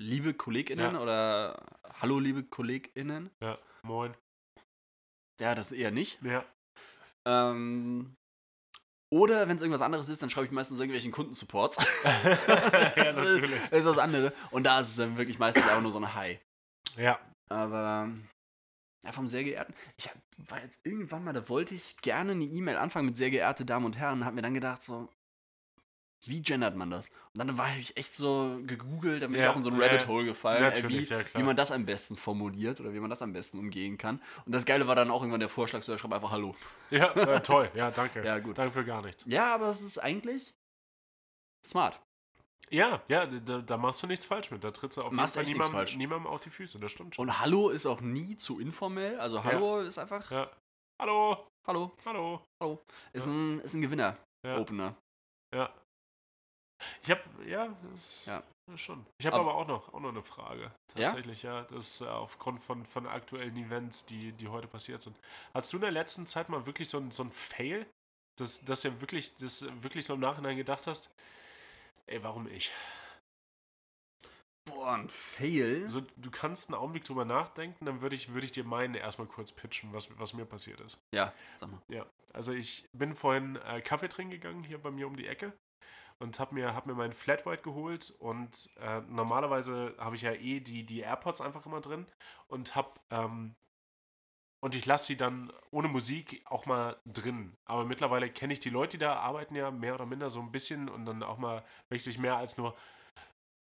liebe KollegInnen Ja. oder Hallo liebe KollegInnen. Ja. Moin. Ja, das eher nicht. Ja. Ähm, oder wenn es irgendwas anderes ist, dann schreibe ich meistens irgendwelchen Kundensupports. ja, das, ist, natürlich. das ist das andere. Und da ist es dann wirklich meistens einfach nur so ein Hi. Ja. Aber ja, vom sehr geehrten. Ich hab, war jetzt irgendwann mal, da wollte ich gerne eine E-Mail anfangen mit sehr geehrte Damen und Herren habe mir dann gedacht, so, wie gendert man das? Und dann war ich echt so gegoogelt, da bin ich Ja, auch in so ein ja, Rabbit Hole gefallen, Natürlich, wie, ja wie man das am besten formuliert oder wie man das am besten umgehen kann. Und das Geile war dann auch irgendwann der Vorschlag, so, schreib einfach Hallo. ja, äh, toll. Ja, danke. Ja, gut. Danke für gar nichts. Ja, aber es ist eigentlich smart. Ja, ja, da, da machst du nichts falsch mit. Da trittst du auf jeden Machst Fall echt nichts niemandem, falsch. niemandem auf die Füße. Das stimmt schon. Und Hallo ist auch nie zu informell. Also Hallo ist einfach Ja. Hallo, Hallo. hallo. Hallo. Ist, Ja. ein, ist ein Gewinner. Ja. Opener. Ja. Ich hab, ja, das, Ja. das schon. Ich habe Aber- aber auch noch, auch noch eine Frage. Ja? Tatsächlich, ja. Das ist äh, aufgrund von, von aktuellen Events, die, die heute passiert sind. Hast du in der letzten Zeit mal wirklich so ein, so ein Fail, dass, dass du wirklich, das wirklich so im Nachhinein gedacht hast, ey, warum ich? Boah, ein Fail. Also, du kannst einen Augenblick drüber nachdenken, dann würde ich, würde ich dir meinen erstmal kurz pitchen, was, was mir passiert ist. Ja, sag mal. Ja, also ich bin vorhin äh, Kaffee trinken gegangen, hier bei mir um die Ecke. Und habe mir, hab mir meinen Flat White geholt. Und äh, normalerweise habe ich ja eh die, die AirPods einfach immer drin. Und hab, ähm, und ich lasse sie dann ohne Musik auch mal drin. Aber mittlerweile kenne ich die Leute, die da arbeiten ja mehr oder minder so ein bisschen. Und dann auch mal wechsle ich mehr als nur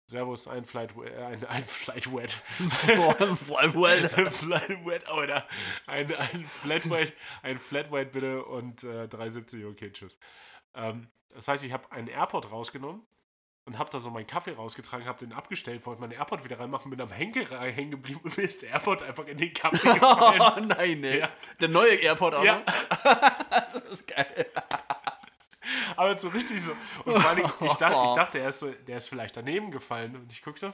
Servus, ein Flight, ein, ein Flight Wet. Flat White, Alter. Ein, ein Flat White, ein Flat White bitte und äh, 3,70, okay, tschüss. Ähm, das heißt, ich habe einen AirPod rausgenommen und habe dann so meinen Kaffee rausgetragen, habe den abgestellt, wollte meinen AirPod wieder reinmachen, bin am Henkel hängen geblieben und mir ist der AirPod einfach in den Kaffee gefallen. oh nein, ey. Ja. Der neue Airport auch Ja. das ist geil. Aber so richtig so. Und vor allem, ich dachte, ich dachte er ist so, der ist vielleicht daneben gefallen und ich guck so.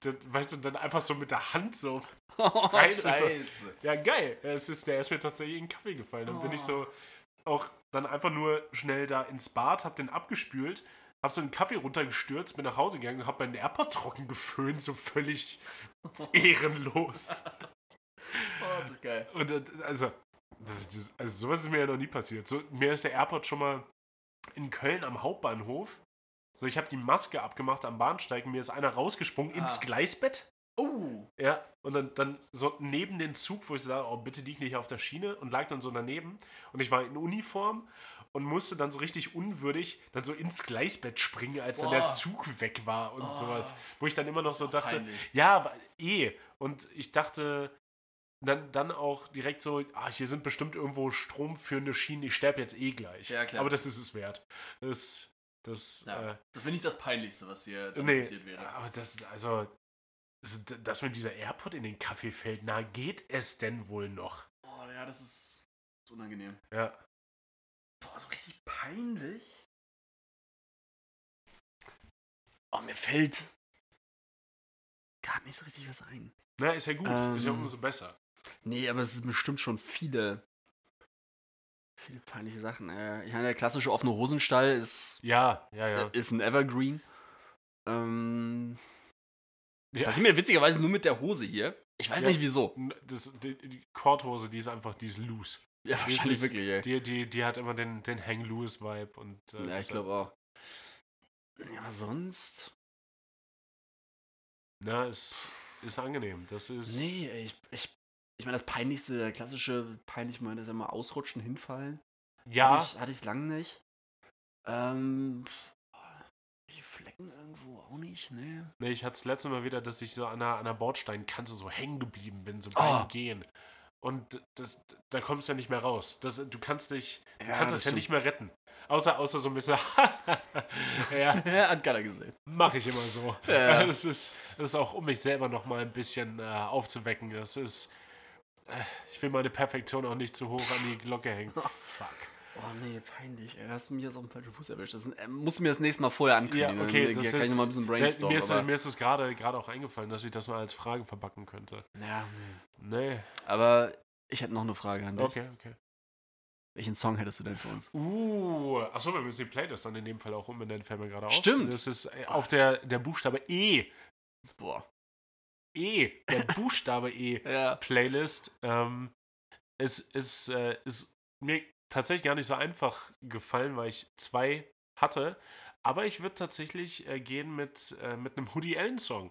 Dann, weißt du, dann einfach so mit der Hand so Oh, Rein ist so- scheiße. Ja, geil. Es ist, der ist mir tatsächlich in den Kaffee gefallen. Dann bin ich so auch dann einfach nur schnell da ins Bad, hab den abgespült, hab so einen Kaffee runtergestürzt, bin nach Hause gegangen und hab meinen AirPod trocken geföhnt, so völlig ehrenlos. Oh, das ist geil. Und äh, also, also sowas ist mir ja noch nie passiert. So, mir ist der AirPod schon mal in Köln am Hauptbahnhof. So, ich habe die Maske abgemacht am Bahnsteig, mir ist einer rausgesprungen ins Ah. Gleisbett. Oh. Ja, und dann, dann so neben den Zug, wo ich sage, oh, bitte lieg nicht auf der Schiene und lag dann so daneben. Und ich war in Uniform und musste dann so richtig unwürdig dann so ins Gleisbett springen, als dann der Boah. Zug weg war und Oh. sowas. Wo ich dann immer noch so dachte, Peinlich. ja, eh. Und ich dachte dann, dann auch direkt so, ah, hier sind bestimmt irgendwo stromführende Schienen, ich sterbe jetzt eh gleich. Ja, klar. Aber das ist es wert. Das, das, Ja. äh, Das wäre nicht das Peinlichste, was hier Nee, passiert wäre. aber das, also, dass mir dieser AirPod in den Kaffee fällt, na, geht es denn wohl noch? Oh, ja, das ist, ist unangenehm. Ja. Boah, so richtig peinlich. Oh, mir fällt gerade nicht so richtig was ein. Na, ist ja gut, ist ja Ähm. umso besser. Nee, aber es sind bestimmt schon viele, viele peinliche Sachen. Äh, ich meine, der klassische offene Hosenstall ist, Ja, ja, ja. ist ein Evergreen. Ähm, ja. Da sind wir witzigerweise nur mit der Hose hier. Ich weiß Ja. nicht wieso. Das, die, die Korthose, die ist einfach, die ist loose. Ja, wahrscheinlich ist- wirklich, ey. Die, die, die hat immer den, den Hang-Loose-Vibe und. äh, Ja, ich glaube auch. Ja, sonst. Na, ist. ist angenehm. Das ist. Nee, ich, ich, ich meine, das Peinlichste, der klassische peinlich Moment ist ja mal ausrutschen, hinfallen. Ja, Hatte ich, hatte ich lange nicht. Ähm. Die Flecken irgendwo auch nicht, ne? nee, ich hatte es letzte Mal wieder, dass ich so an einer, an einer Bordsteinkante so hängen geblieben bin, so beim Oh. Gehen. Und das, da kommst du ja nicht mehr raus. Das, du kannst dich, du Ja, kannst das es ja nicht mehr retten. Außer, außer so ein bisschen, ja, hat keiner gesehen. mache ich immer so. Ja. Das, ist, das ist auch, um mich selber noch mal ein bisschen äh, aufzuwecken. Das ist, äh, ich will meine Perfektion auch nicht zu hoch an die Glocke hängen. Fuck. Oh nee, peinlich, ey. Da hast du mich jetzt auf dem falschen Fuß erwischt. Das äh, musst du mir das nächste Mal vorher ankündigen. Ja, okay, dann das kann ich ist- noch mal ein bisschen brainstormen. mir ist, aber, mir ist es gerade auch eingefallen, dass ich das mal als Frage verpacken könnte. ja, nee. Nee. aber ich hätte noch eine Frage an dich. Okay, okay. Welchen Song hättest du denn für uns? Uh, achso, wir müssen die Playlist dann in dem Fall auch umbenennen, fällt mir gerade auf. Stimmt. Das ist äh, auf der, der Buchstabe E. Boah. E. Der Buchstabe E. Ja. Playlist. Ähm, es ist, äh, ist mir tatsächlich gar nicht so einfach gefallen, weil ich zwei hatte. Aber ich würde tatsächlich äh, gehen mit, äh, mit einem Hoodie Allen Song.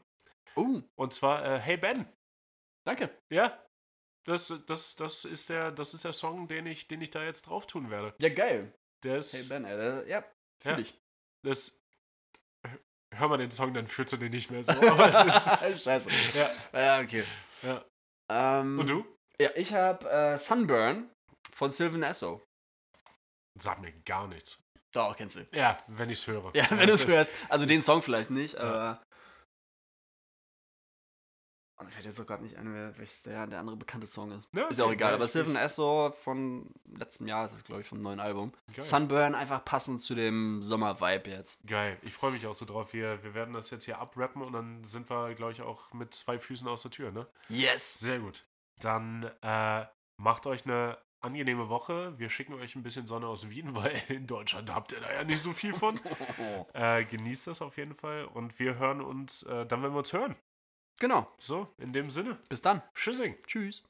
Oh, Und zwar äh, Hey Ben. danke. Ja. Das, das, das, ist der, das ist der Song, den ich, den ich da jetzt drauf tun werde. Ja, geil. Ist. Hey Ben, ey. da- Ja, fühl Ja. ich. Das, hör mal den Song, dann fühlst du den nicht mehr so. Ist, Scheiße. ja, Ja, okay. ja. Ähm, Und du? Ja, ich habe äh, Sunburn von Sylvan Esso. Sag mir gar nichts. Doch, kennst du. Ja, wenn ich es höre. Ja, wenn du es hörst. Also den Song vielleicht nicht, aber. Und mir fällt jetzt auch gerade nicht ein, welches der, der andere bekannte Song ist. Ja, ist ja auch egal. ja, aber ich- Sylvan Esso von letztem Jahr ist es, glaube ich, vom neuen Album. Geil. Sunburn einfach passend zu dem Sommer-Vibe jetzt. Geil. Ich freue mich auch so drauf. Wir, wir werden das jetzt hier abrappen und dann sind wir, glaube ich, auch mit zwei Füßen aus der Tür, ne? Yes! Sehr gut. Dann äh, macht euch eine angenehme Woche. Wir schicken euch ein bisschen Sonne aus Wien, weil in Deutschland habt ihr da ja nicht so viel von. Äh, genießt das auf jeden Fall und wir hören uns äh, dann, wenn wir uns hören. genau. So, in dem Sinne. Bis dann. Tschüssing. Tschüss.